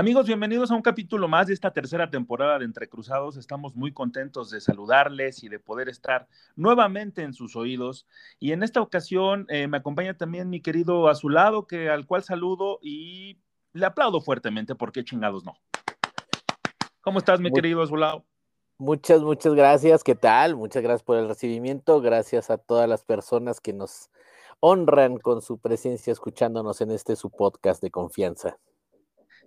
Amigos, bienvenidos a un capítulo más de esta tercera temporada de Entre Cruzados. Estamos muy contentos de saludarles y de poder estar nuevamente en sus oídos. Y en esta ocasión eh, me acompaña también mi querido Azulado, que, al cual saludo y le aplaudo fuertemente porque chingados no. ¿Cómo estás, mi querido Azulado? Muchas, muchas gracias. ¿Qué tal? Muchas gracias por el recibimiento. Gracias a todas las personas que nos honran con su presencia escuchándonos en este su podcast de confianza.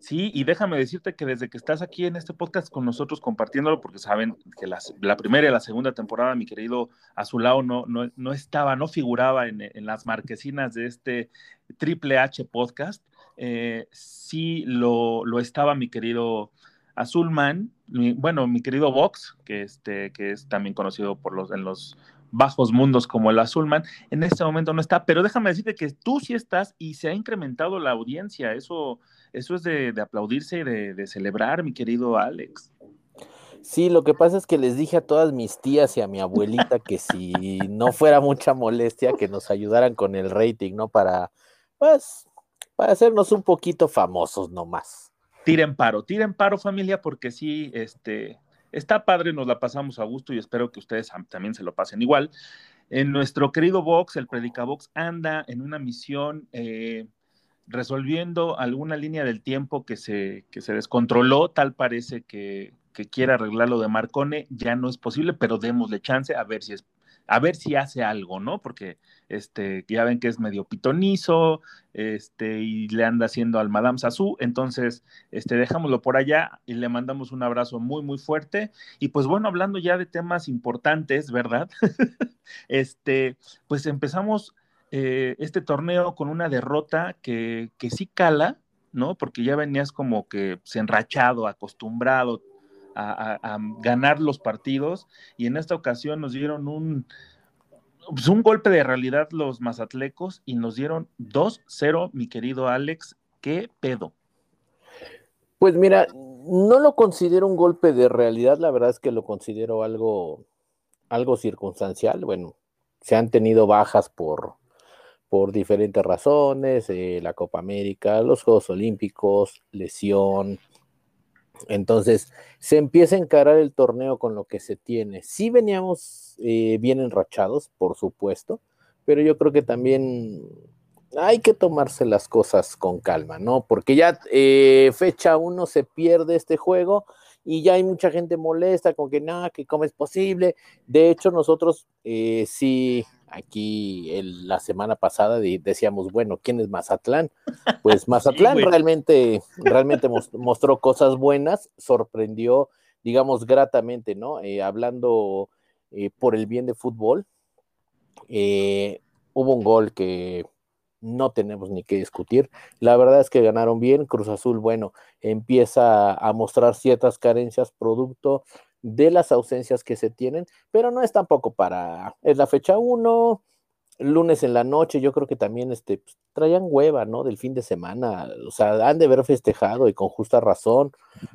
Sí, y déjame decirte que desde que estás aquí en este podcast con nosotros compartiéndolo, porque saben que la primera y la segunda temporada, mi querido Azulao no, no, no estaba, no figuraba en, las marquesinas de este Triple H podcast. Eh, sí lo, lo, estaba mi querido Azulman, bueno, mi querido Vox, que, este, que es también conocido por los, en los bajos mundos como el Azulman, en este momento no está, pero déjame decirte que tú sí estás y se ha incrementado la audiencia, eso eso es de, aplaudirse y de, celebrar, mi querido Alex. Sí, lo que pasa es que les dije a todas mis tías y a mi abuelita que si no fuera mucha molestia, que nos ayudaran con el rating, ¿no? Para, pues, para hacernos un poquito famosos nomás. Tiren paro, tiren paro familia, porque sí, este, está padre, nos la pasamos a gusto y espero que ustedes también se lo pasen igual. En nuestro querido Vox, el Predicabox, anda en una misión eh, resolviendo alguna línea del tiempo que se, que se descontroló, tal parece que, que quiere arreglar lo de Marcone, ya no es posible, pero démosle chance a ver si es a ver si hace algo, ¿no? Porque este, ya ven que es medio pitonizo, este, y le anda haciendo al Madame Sassou, entonces, este, dejámoslo por allá y le mandamos un abrazo muy, muy fuerte. Y pues bueno, hablando ya de temas importantes, ¿verdad? este, pues empezamos eh, este torneo con una derrota que, que sí cala, ¿no? Porque ya venías como que se enrachado, acostumbrado a, ganar los partidos y en esta ocasión nos dieron un, pues un golpe de realidad los mazatlecos y nos dieron 2-0, mi querido Alex. ¿Qué pedo? Pues mira, no lo considero un golpe de realidad, la verdad es que lo considero algo, algo circunstancial. Bueno, se han tenido bajas por, por diferentes razones, eh, la Copa América, los Juegos Olímpicos, lesión. Entonces, se empieza a encarar el torneo con lo que se tiene. Sí veníamos eh, bien enrachados, por supuesto, pero yo creo que también hay que tomarse las cosas con calma, ¿no? Porque ya eh, fecha uno se pierde este juego y ya hay mucha gente molesta con que nada, que cómo es posible. De hecho, nosotros sí aquí la semana pasada decíamos, bueno, ¿quién es Mazatlán? Pues Mazatlán realmente, realmente mostró cosas buenas, sorprendió, digamos, gratamente, ¿no? Eh, hablando eh, por el bien de fútbol, eh, hubo un gol que no tenemos ni que discutir. La verdad es que ganaron bien. Cruz Azul, bueno, empieza a mostrar ciertas carencias producto de las ausencias que se tienen, pero no es tampoco para, es la fecha 1, lunes en la noche, yo creo que también este, pues, traían hueva, ¿no? Del fin de semana, o sea, han de haber festejado y con justa razón.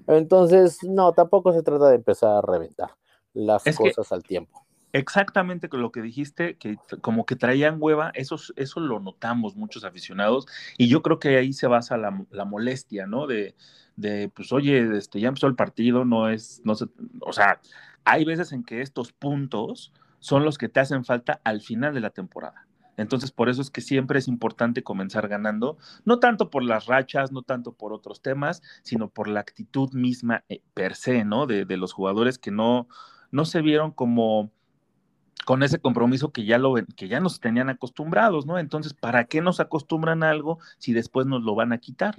Entonces, no, tampoco se trata de empezar a reventar las cosas al tiempo. Exactamente lo que dijiste, que como que traían hueva, eso, eso lo notamos muchos aficionados, y yo creo que ahí se basa la, la molestia, ¿no? De, de, pues, oye, este, ya empezó el partido, no es, no sé, o sea, hay veces en que estos puntos son los que te hacen falta al final de la temporada. Entonces, por eso es que siempre es importante comenzar ganando, no tanto por las rachas, no tanto por otros temas, sino por la actitud misma eh, per se, ¿no? De, de los jugadores que no, no se vieron como con ese compromiso que ya lo que ya nos tenían acostumbrados, ¿no? Entonces, ¿para qué nos acostumbran a algo si después nos lo van a quitar?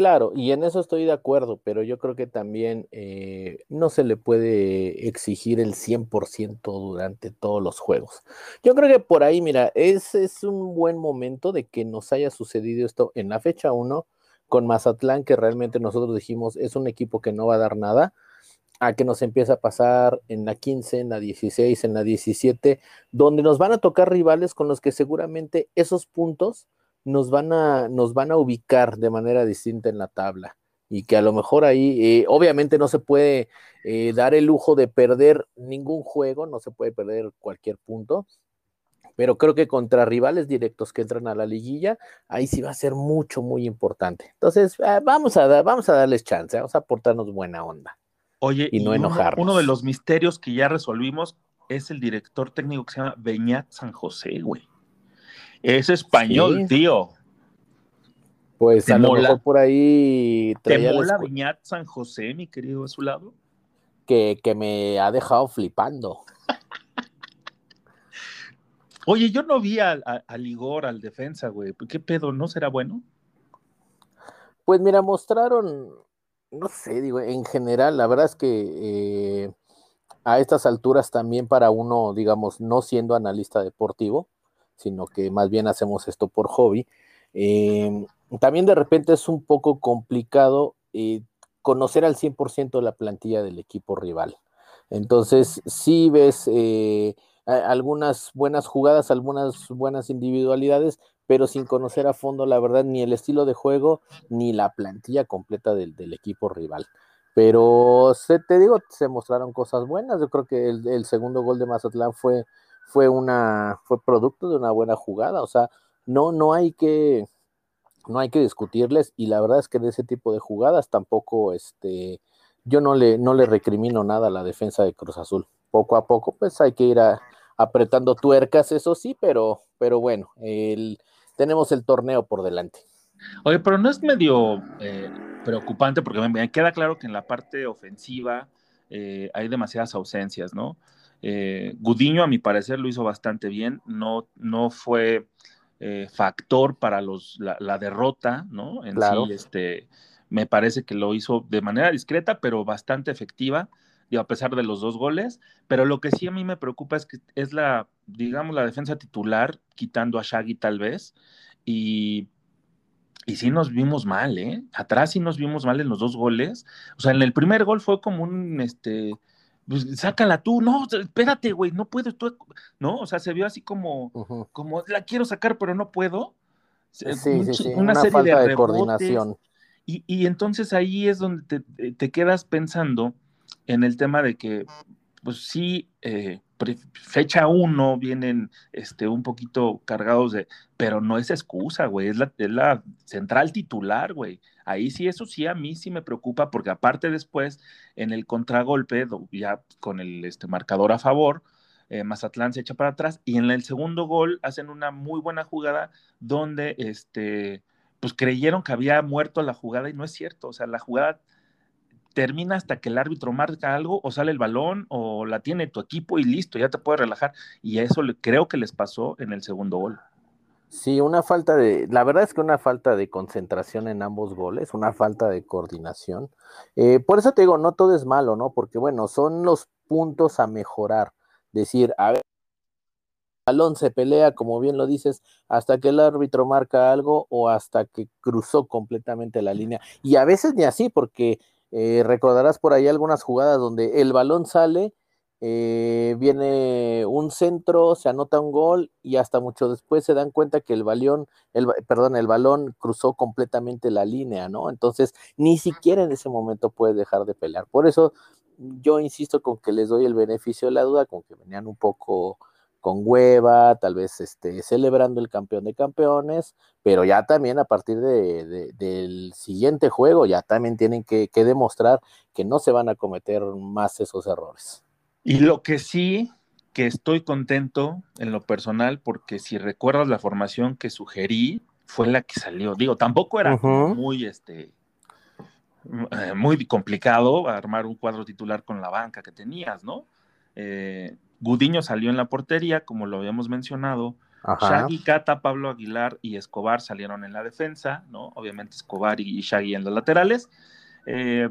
Claro, y en eso estoy de acuerdo, pero yo creo que también eh, no se le puede exigir el 100% durante todos los juegos. Yo creo que por ahí, mira, es, es un buen momento de que nos haya sucedido esto en la fecha 1 con Mazatlán, que realmente nosotros dijimos es un equipo que no va a dar nada, a que nos empieza a pasar en la 15, en la 16, en la 17, donde nos van a tocar rivales con los que seguramente esos puntos nos van a, nos van a ubicar de manera distinta en la tabla y que a lo mejor ahí, eh, obviamente no se puede eh, dar el lujo de perder ningún juego, no se puede perder cualquier punto, pero creo que contra rivales directos que entran a la liguilla, ahí sí va a ser mucho, muy importante. Entonces, eh, vamos, a vamos a darles chance, vamos a aportarnos buena onda. Oye, y no enojarnos. Uno, de los misterios que ya resolvimos es el director técnico que se llama Beñat San José, güey. Es español, tío. Pues a lo mejor por ahí. ¿Te mola Beñat San José, mi querido a su lado? Que, que me ha dejado flipando. Oye, yo no vi al Ligor, al defensa, güey. ¿Qué pedo? ¿No será bueno? Pues mira, mostraron, no sé, digo, en general, la verdad es que eh, a estas alturas también para uno, digamos, no siendo analista deportivo, sino que más bien hacemos esto por hobby, em, también de repente es un poco complicado eh, conocer al 100% la plantilla del equipo rival. Entonces, si ves eh, algunas buenas jugadas, algunas buenas individualidades, pero sin conocer a fondo, la verdad, ni el estilo de juego, ni la plantilla completa del, equipo rival. Pero se, te digo, se mostraron cosas buenas. Yo creo que el, segundo gol de Mazatlán fue, fue, una, fue producto de una buena jugada. O sea, no, no hay que, no hay que discutirles. Y la verdad es que de ese tipo de jugadas tampoco, este, yo no le, no le recrimino nada a la defensa de Cruz Azul. Poco a poco, pues hay que ir a, apretando tuercas, eso sí, pero, pero bueno, tenemos el torneo por delante. Oye, pero no es medio eh, preocupante porque me, queda claro que en la parte ofensiva eh, hay demasiadas ausencias, ¿no? Eh, Gudiño, a mi parecer, lo hizo bastante bien, no, no fue factor para los, la, derrota, ¿no? En sí, este, me parece que lo hizo de manera discreta, pero bastante efectiva a pesar de los dos goles, pero lo que sí a mí me preocupa es que es la, digamos, la defensa titular, quitando a Shaggy tal vez, y, y sí nos vimos mal, ¿eh? Atrás sí nos vimos mal en los dos goles, o sea, en el primer gol fue como un, este, pues, sácala tú, no, espérate, güey, no puedes tú, ¿no? O sea, se vio así como, como la quiero sacar, pero no puedo. Sí, sí, sí. Una, serie de, coordinación. Y, y, entonces ahí es donde te, te, quedas pensando en el tema de que, pues sí, eh, fecha uno vienen este, un poquito cargados de, pero no es excusa, güey, es la, es la central titular, güey. Ahí sí, eso sí a mí sí me preocupa, porque aparte después, en el contragolpe, ya con el este, marcador a favor, eh, Mazatlán se echa para atrás y en el segundo gol hacen una muy buena jugada donde este, pues creyeron que había muerto la jugada y no es cierto, o sea, la jugada termina hasta que el árbitro marca algo o sale el balón o la tiene tu equipo y listo, ya te puedes relajar. Y eso creo que les pasó en el segundo gol. Sí, una falta de, la verdad es que una falta de concentración en ambos goles, una falta de coordinación. Eh, por eso te digo, no todo es malo, ¿no? Porque bueno, son los puntos a mejorar. Decir, a ver, el balón se pelea, como bien lo dices, hasta que el árbitro marca algo o hasta que cruzó completamente la línea. Y a veces ni así, porque eh, recordarás por ahí algunas jugadas donde el balón sale, eh, viene un centro, se anota un gol y hasta mucho después se dan cuenta que el balón, el, perdón, el balón cruzó completamente la línea, ¿no? Entonces, ni siquiera en ese momento puedes dejar de pelear. Por eso yo insisto con que les doy el beneficio de la duda, con que venían un poco con hueva, tal vez este, celebrando el campeón de campeones, pero ya también a partir de, del siguiente juego ya también tienen que, demostrar que no se van a cometer más esos errores. Y lo que sí, que estoy contento en lo personal, porque si recuerdas la formación que sugerí, fue la que salió. Digo, tampoco era muy, este, eh, muy complicado armar un cuadro titular con la banca que tenías, ¿no? Eh, Gudiño salió en la portería, como lo habíamos mencionado. Shaggy, Cata, Pablo Aguilar y Escobar salieron en la defensa, ¿no? Obviamente Escobar y Shaggy en los laterales. Eh,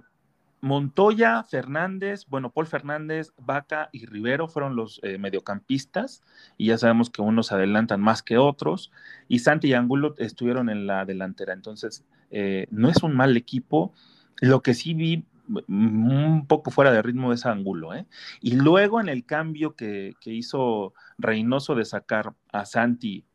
Montoya, Fernández, bueno, Paul Fernández, Vaca y Rivero fueron los eh, mediocampistas, y ya sabemos que unos adelantan más que otros, y Santi y Angulo estuvieron en la delantera. Entonces, eh, no es un mal equipo. Lo que sí vi un poco fuera de ritmo de ese ángulo. ¿eh? Y luego en el cambio que, hizo Reynoso de sacar a Santi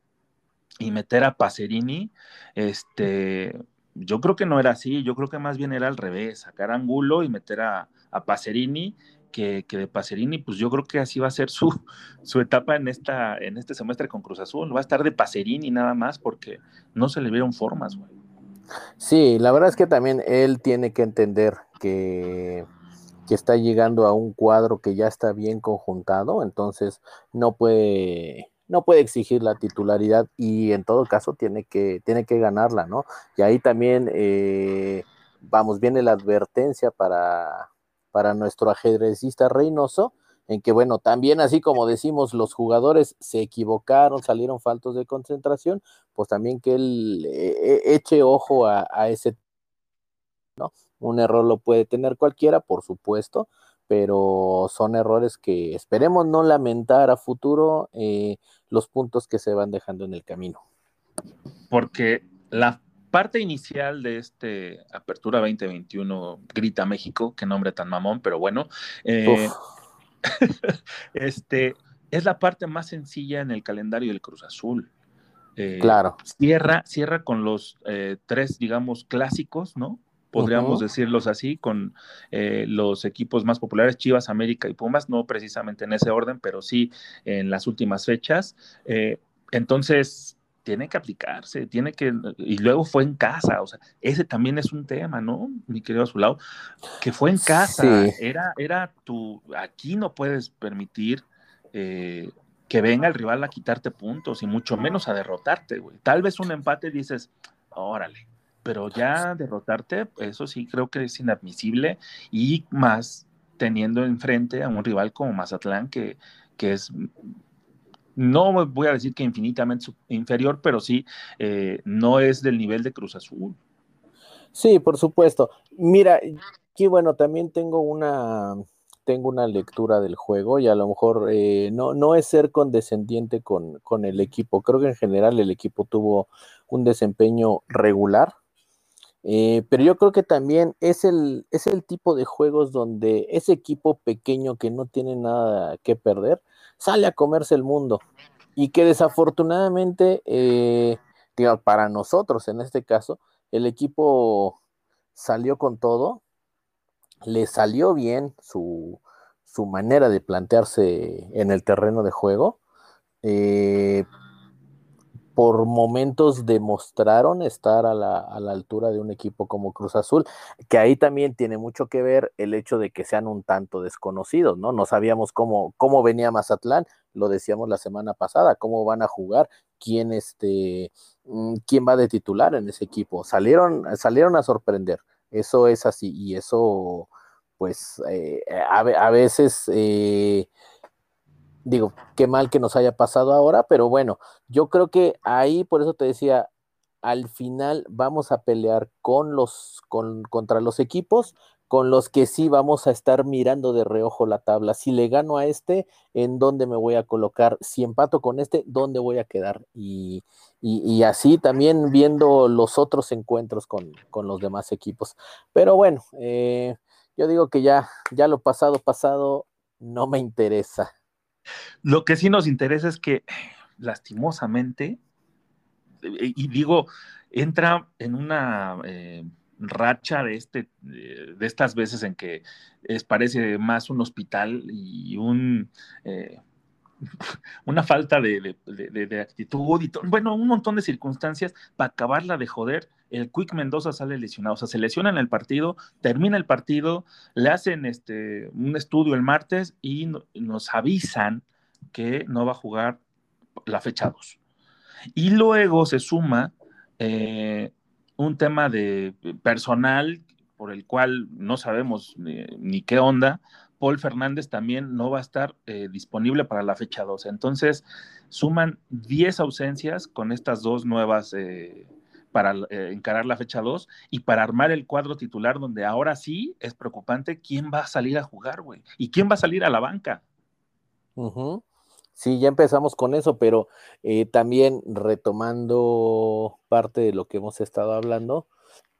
y meter a Pacerini, este, yo creo que no era así, yo creo que más bien era al revés, sacar a Angulo y meter a, a Pacerini que, de Pacerini, pues yo creo que así va a ser su, su etapa en, esta, en este semestre con Cruz Azul. Va a estar de Pacerini nada más porque no se le vieron formas, güey. Sí, la verdad es que también él tiene que entender que, que está llegando a un cuadro que ya está bien conjuntado, entonces no puede no puede exigir la titularidad y en todo caso tiene que, tiene que ganarla, ¿no? Y ahí también, eh, vamos, viene la advertencia para, para nuestro ajedrecista Reynoso, en que, bueno, también así como decimos, los jugadores se equivocaron, salieron faltos de concentración, pues también que él eh, eche ojo a, ese, ¿no? Un error lo puede tener cualquiera, por supuesto, pero son errores que esperemos no lamentar a futuro eh, los puntos que se van dejando en el camino. Porque la parte inicial de este Apertura 2021 Grita México, qué nombre tan mamón, pero bueno, eh, este, es la parte más sencilla en el calendario del Cruz Azul. Eh, claro. Cierra, cierra con los tres, digamos, clásicos, ¿no? podríamos decirlos así, con eh, los equipos más populares, Chivas, América y Pumas, no precisamente en ese orden, pero sí en las últimas fechas. Eh, entonces, tiene que aplicarse, tiene que, y luego fue en casa, o sea, ese también es un tema, ¿no? Mi querido Azulao, que fue en casa, era, era tu, aquí no puedes permitir eh, que venga el rival a quitarte puntos y mucho menos a derrotarte, güey. Tal vez un empate dices, órale, pero ya derrotarte, eso sí creo que es inadmisible y más teniendo enfrente a un rival como Mazatlán que, que es, no voy a decir que infinitamente inferior, pero sí eh, no es del nivel de Cruz Azul. Sí, por supuesto. Mira, aquí bueno, también tengo una, tengo una lectura del juego y a lo mejor eh, no, no es ser condescendiente con, con el equipo. Creo que en general el equipo tuvo un desempeño regular eh, pero yo creo que también es el, es el tipo de juegos donde ese equipo pequeño que no tiene nada que perder sale a comerse el mundo y que desafortunadamente, eh, para nosotros en este caso, el equipo salió con todo, le salió bien su, su manera de plantearse en el terreno de juego. Eh, por momentos demostraron estar a la, altura de un equipo como Cruz Azul, que ahí también tiene mucho que ver el hecho de que sean un tanto desconocidos, ¿no? No sabíamos cómo, cómo venía Mazatlán, lo decíamos la semana pasada, cómo van a jugar, quién, este, mm, quién va de titular en ese equipo. Salieron, salieron a sorprender, eso es así, y eso, pues, eh, a, veces... Eh, digo, qué mal que nos haya pasado ahora, pero bueno, yo creo que ahí, por eso te decía, al final vamos a pelear con los, con, contra los equipos con los que sí vamos a estar mirando de reojo la tabla. Si le gano a este, ¿en dónde me voy a colocar? Si empato con este, ¿dónde voy a quedar? Y, y, así también viendo los otros encuentros con, con los demás equipos. Pero bueno, eh, yo digo que ya, ya lo pasado, pasado, no me interesa. Lo que sí nos interesa es que, lastimosamente, y digo, entra en una eh, racha de, este, de estas veces en que es, parece más un hospital y un... Eh, una falta de, actitud y bueno, un montón de circunstancias para acabarla de joder. El Quick Mendoza sale lesionado, o sea, se lesiona en el partido, termina el partido, le hacen este, un estudio el martes y nos avisan que no va a jugar la fecha 2. Y luego se suma eh, un tema de personal por el cual no sabemos ni qué onda, Paul Fernández también no va a estar eh, disponible para la fecha 2. Entonces, suman 10 ausencias con estas dos nuevas eh, para eh, encarar la fecha 2 y para armar el cuadro titular, donde ahora sí es preocupante quién va a salir a jugar, güey, y quién va a salir a la banca. Sí, ya empezamos con eso, pero también retomando parte de lo que hemos estado hablando,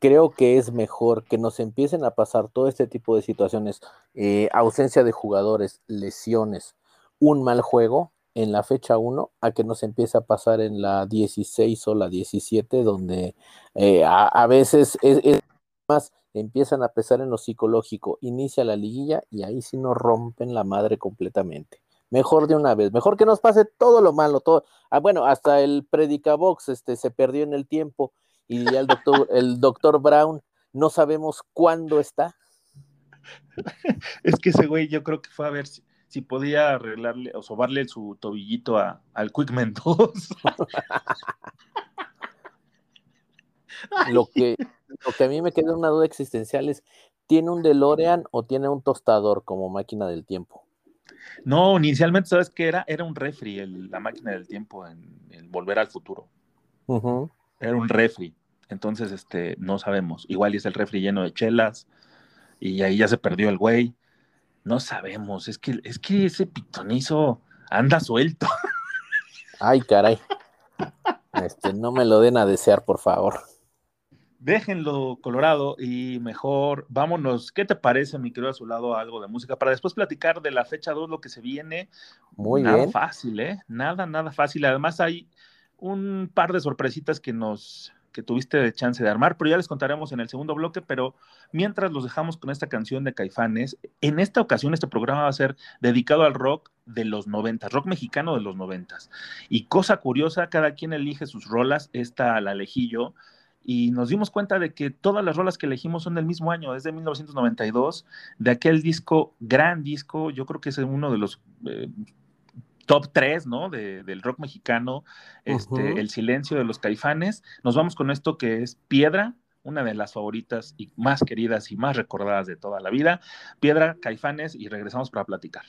creo que es mejor que nos empiecen a pasar todo este tipo de situaciones, eh, ausencia de jugadores, lesiones, un mal juego en la fecha 1, a que nos empiece a pasar en la 16 o la 17, donde eh, a, veces es, más empiezan a pesar en lo psicológico, inicia la liguilla y ahí sí nos rompen la madre completamente. Mejor de una vez, mejor que nos pase todo lo malo, todo. Ah, bueno, hasta el Predicabox este, se perdió en el tiempo y ya el doctor, el doctor Brown no sabemos cuándo está. Es que ese güey yo creo que fue a ver si, si podía arreglarle o sobarle su tobillito a, al Quickman 2. lo, que, lo que a mí me queda una duda existencial es, ¿tiene un DeLorean o tiene un tostador como máquina del tiempo? No, inicialmente, ¿sabes qué era? Era un refri, la máquina del tiempo en, Volver al Futuro. Era un refri. Entonces, este, no sabemos. Igual es el refri lleno de chelas y ahí ya se perdió el güey. No sabemos. Es que, es que ese pitonizo anda suelto. Ay, caray. Este, no me lo den a desear, por favor déjenlo colorado y mejor vámonos. ¿Qué te parece, mi querido a su lado, algo de música? Para después platicar de la fecha 2, lo que se viene. Muy nada fácil, ¿eh? Nada, nada fácil. Además, hay un par de sorpresitas que nos que tuviste de chance de armar, pero ya les contaremos en el segundo bloque, pero mientras los dejamos con esta canción de Caifanes, en esta ocasión este programa va a ser dedicado al rock de los noventas, rock mexicano de los noventas. Y cosa curiosa, cada quien elige sus rolas, esta la elegí y nos dimos cuenta de que todas las rolas que elegimos son del mismo año, es de 1992, de aquel disco, gran disco, yo creo que es uno de los eh, top 3, ¿no? del rock mexicano, este, El silencio de los caifanes. Nos vamos con esto que es Piedra, una de las favoritas y más queridas y más recordadas de toda la vida. Piedra, caifanes, y regresamos para platicar.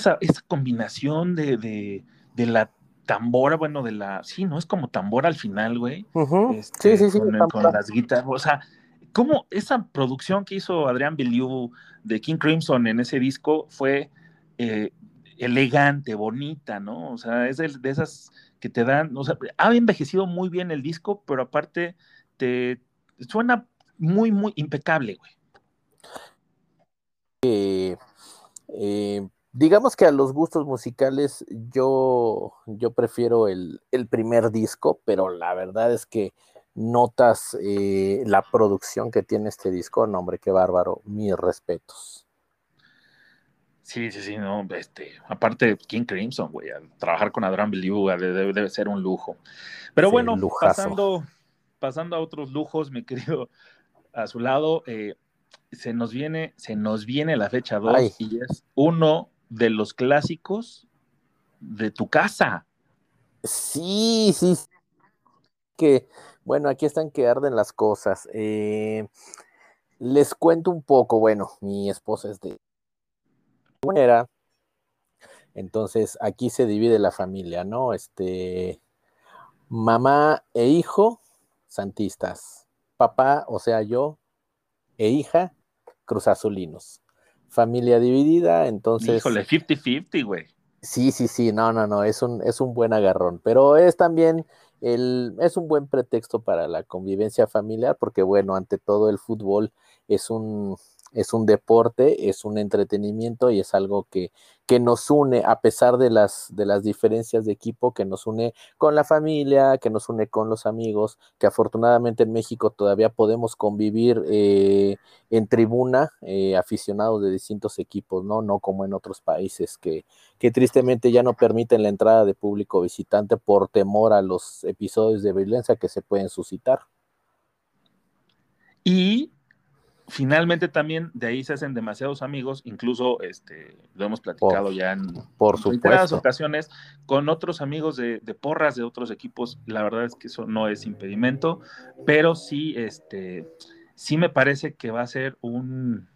Esa, esa combinación de, de, de, la tambora, bueno, de la, sí, ¿no? Es como tambora al final, güey. Este, sí, sí, sí. Con, con, las guitarras, o sea, cómo esa producción que hizo Adrián Belliou de King Crimson en ese disco fue eh, elegante, bonita, ¿no? O sea, es de, de, esas que te dan, o sea, ha envejecido muy bien el disco, pero aparte te suena muy, muy impecable, güey. Eh, eh, digamos que a los gustos musicales yo, yo prefiero el, el, primer disco, pero la verdad es que notas eh, la producción que tiene este disco, no hombre, qué bárbaro, mis respetos. Sí, sí, sí, no, este, aparte King Crimson, güey, trabajar con Adrian Belieu debe, debe, ser un lujo. Pero sí, bueno, pasando, pasando a otros lujos, mi querido, a su lado, eh, se nos viene, se nos viene la fecha 2 y es uno de los clásicos de tu casa. Sí, sí. Que, bueno, aquí están que arden las cosas. Eh, les cuento un poco, bueno, mi esposa es de era. Entonces, aquí se divide la familia, ¿no? Este, mamá e hijo, santistas. Papá, o sea, yo, e hija, cruzazulinos. Familia dividida, entonces. Híjole, 50-50, güey. Sí, sí, sí, no, no, no, es un, es un buen agarrón, pero es también el, es un buen pretexto para la convivencia familiar, porque bueno, ante todo el fútbol es un, es un deporte, es un entretenimiento y es algo que, que nos une, a pesar de las, de las diferencias de equipo, que nos une con la familia, que nos une con los amigos, que afortunadamente en México todavía podemos convivir eh, en tribuna, eh, aficionados de distintos equipos, ¿no? No como en otros países que, que tristemente ya no permiten la entrada de público visitante por temor a los episodios de violencia que se pueden suscitar. Y finalmente también de ahí se hacen demasiados amigos, incluso este, lo hemos platicado por, ya en por reiteradas ocasiones con otros amigos de, de, porras de otros equipos. La verdad es que eso no es impedimento, pero sí, este, sí me parece que va a ser un,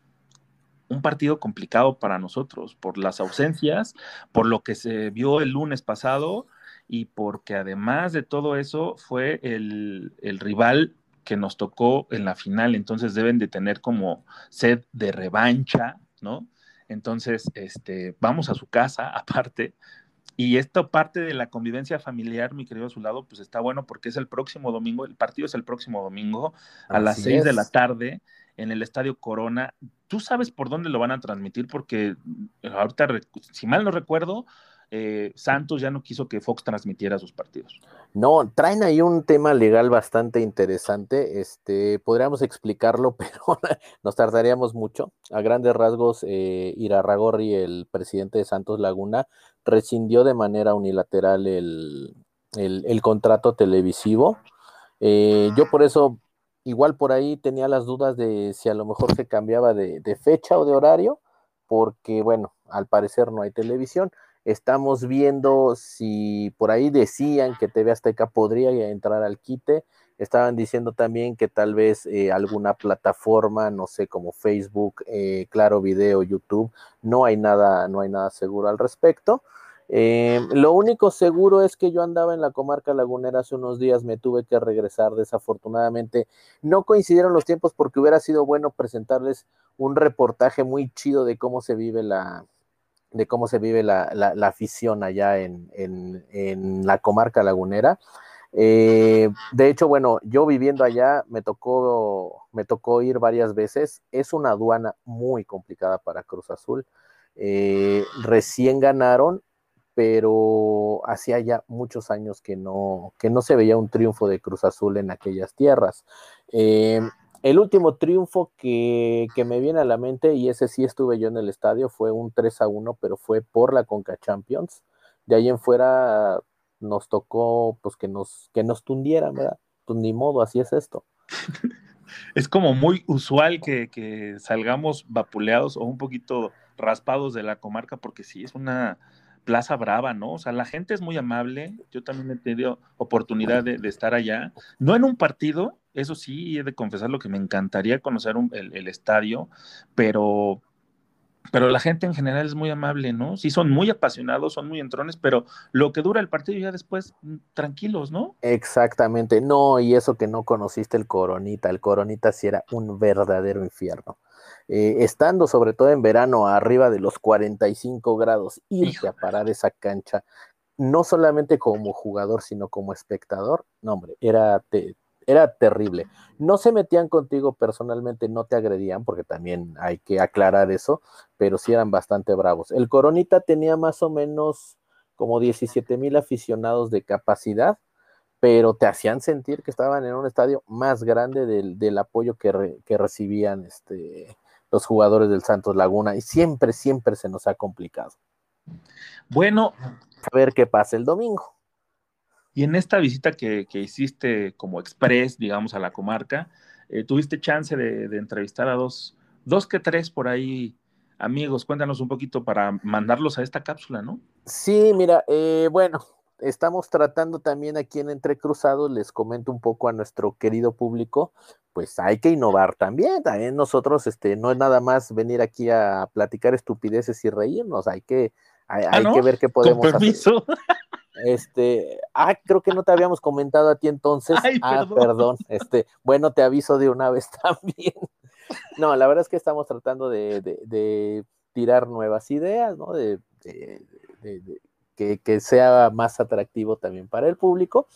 un partido complicado para nosotros por las ausencias, por lo que se vio el lunes pasado y porque además de todo eso fue el, el rival que nos tocó en la final, entonces deben de tener como sed de revancha, ¿no? Entonces, este, vamos a su casa aparte. Y esta parte de la convivencia familiar, mi querido a su lado, pues está bueno porque es el próximo domingo, el partido es el próximo domingo a Así las seis es. de la tarde en el Estadio Corona. ¿Tú sabes por dónde lo van a transmitir? Porque ahorita, si mal no recuerdo, eh, Santos ya no quiso que Fox transmitiera sus partidos. No, traen ahí un tema legal bastante interesante. Este, podríamos explicarlo, pero nos tardaríamos mucho. A grandes rasgos, eh, Irarragorri, el presidente de Santos Laguna, rescindió de manera unilateral el, el, contrato televisivo. Eh, yo por eso, igual por ahí tenía las dudas de si a lo mejor se cambiaba de fecha o de horario, porque bueno, al parecer no hay televisión. Estamos viendo si por ahí decían que TV Azteca podría entrar al quite. Estaban diciendo también que tal vez eh, alguna plataforma, no sé, como Facebook, eh, Claro Video, YouTube, no hay nada, no hay nada seguro al respecto. Eh, lo único seguro es que yo andaba en la comarca lagunera hace unos días, me tuve que regresar desafortunadamente. No coincidieron los tiempos porque hubiera sido bueno presentarles un reportaje muy chido de cómo se vive la, de cómo se vive la, la, afición allá en, en, en, la comarca lagunera. Eh, de hecho, bueno, yo viviendo allá me tocó, me tocó ir varias veces. Es una aduana muy complicada para Cruz Azul. Eh, recién ganaron, pero hacía ya muchos años que no, que no se veía un triunfo de Cruz Azul en aquellas tierras. Eh, el último triunfo que, que, me viene a la mente, y ese sí estuve yo en el estadio, fue un 3 a 1, pero fue por la Conca Champions. De ahí en fuera nos tocó pues que nos, que nos tundieran, ¿verdad? Pues ni modo, así es esto. Es como muy usual que, que salgamos vapuleados o un poquito raspados de la comarca, porque sí, es una, Plaza Brava, ¿no? O sea, la gente es muy amable. Yo también he tenido oportunidad de, de estar allá. No en un partido, eso sí, he de confesar lo que me encantaría conocer un, el, el, estadio, pero pero la gente en general es muy amable, ¿no? Sí, son muy apasionados, son muy entrones, pero lo que dura el partido ya después, mm, tranquilos, ¿no? Exactamente, no, y eso que no conociste el Coronita, el Coronita sí era un verdadero infierno. Eh, estando sobre todo en verano arriba de los 45 grados, irte a parar esa cancha, no solamente como jugador, sino como espectador, no, hombre, era, te, era terrible. No se metían contigo personalmente, no te agredían, porque también hay que aclarar eso, pero sí eran bastante bravos. El Coronita tenía más o menos como 17 mil aficionados de capacidad, pero te hacían sentir que estaban en un estadio más grande del, apoyo que, que recibían este, los jugadores del Santos Laguna, y siempre, siempre se nos ha complicado. Bueno. A ver qué pasa el domingo. Y en esta visita que, hiciste como express, digamos, a la comarca, eh, tuviste chance de, entrevistar a dos, dos que tres por ahí amigos. Cuéntanos un poquito para mandarlos a esta cápsula, ¿no? Sí, mira, eh, bueno, estamos tratando también aquí en Entre Cruzados, les comento un poco a nuestro querido público, pues hay que innovar también, también nosotros, este, no es nada más venir aquí a platicar estupideces y reírnos, hay que, hay, ah, que ver qué podemos hacer. Este, ah, creo que no te habíamos comentado a ti entonces. ah, perdón. Este, bueno, te aviso de una vez también. No, la verdad es que estamos tratando de, tirar nuevas ideas, ¿no? De, que, sea más atractivo también para el público.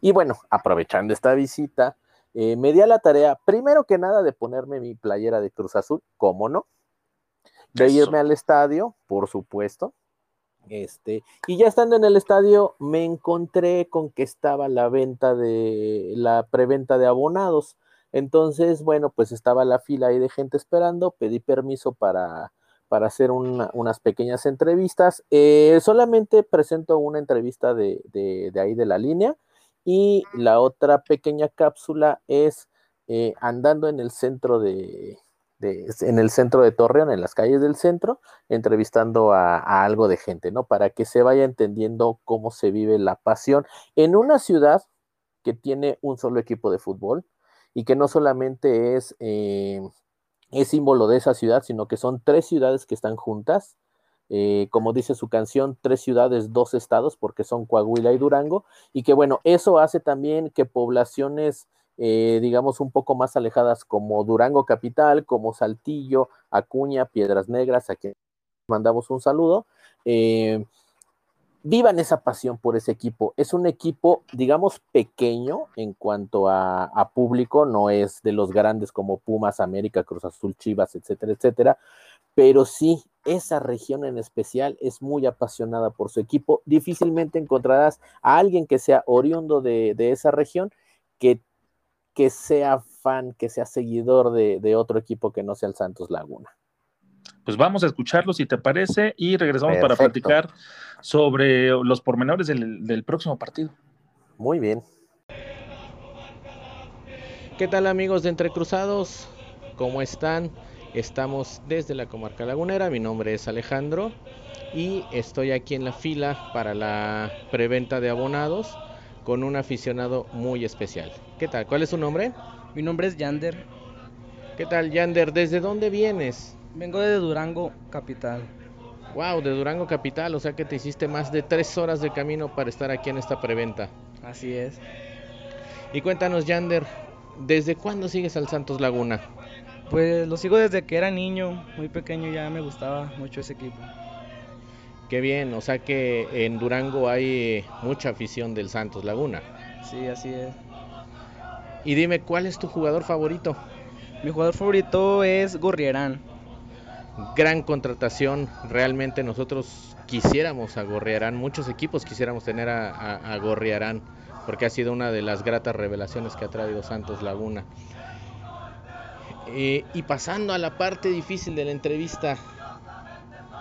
Y bueno, aprovechando esta visita, eh, me di a la tarea, primero que nada, de ponerme mi playera de Cruz Azul, cómo no, de irme al estadio, por supuesto, este, y ya estando en el estadio, me encontré con que estaba la venta de la preventa de abonados. Entonces, bueno, pues estaba la fila ahí de gente esperando, pedí permiso para, para hacer unas pequeñas entrevistas. Eh, solamente presento una entrevista de, de, ahí de la línea y la otra pequeña cápsula es eh, andando en el centro de, en el centro de Torreón, en las calles del centro, entrevistando a, algo de gente, ¿no? Para que se vaya entendiendo cómo se vive la pasión en una ciudad que tiene un solo equipo de fútbol y que no solamente es, eh, es símbolo de esa ciudad, sino que son tres ciudades que están juntas. Eh, como dice su canción, tres ciudades, dos estados, porque son Coahuila y Durango, y que bueno, eso hace también que poblaciones eh, digamos, un poco más alejadas como Durango Capital, como Saltillo, Acuña, Piedras Negras, a quien mandamos un saludo. Eh, vivan esa pasión por ese equipo. Es un equipo, digamos, pequeño en cuanto a, público, no es de los grandes como Pumas, América, Cruz Azul, Chivas, etcétera, etcétera, pero sí, esa región en especial es muy apasionada por su equipo. Difícilmente encontrarás a alguien que sea oriundo de esa región que que sea fan, que sea seguidor de, otro equipo que no sea el Santos Laguna. Pues vamos a escucharlo si te parece y regresamos para platicar sobre los pormenores del, del próximo partido. Muy bien. ¿Qué tal amigos de Entre Cruzados? ¿Cómo están? Estamos desde la comarca lagunera, mi nombre es Alejandro y estoy aquí en la fila para la preventa de abonados con un aficionado muy especial. ¿Qué tal? ¿Cuál es su nombre? Mi nombre es Yander. ¿Qué tal, Yander? ¿Desde dónde vienes? Vengo de Durango, capital. Wow, de Durango capital, o sea que te hiciste más de tres horas de camino para estar aquí en esta preventa. Así es. Y cuéntanos, Yander, ¿desde cuándo sigues al Santos Laguna? Pues lo sigo desde que era niño, muy pequeño ya me gustaba mucho ese equipo. Qué bien, o sea que en Durango hay mucha afición del Santos Laguna. Sí, así es. Y dime, ¿cuál es tu jugador favorito? Mi jugador favorito es Gorriarán. Gran contratación, realmente nosotros quisiéramos a Gorriarán, muchos equipos quisiéramos tener a, Gorriarán, porque ha sido una de las gratas revelaciones que ha traído Santos Laguna. Eh, y pasando a la parte difícil de la entrevista,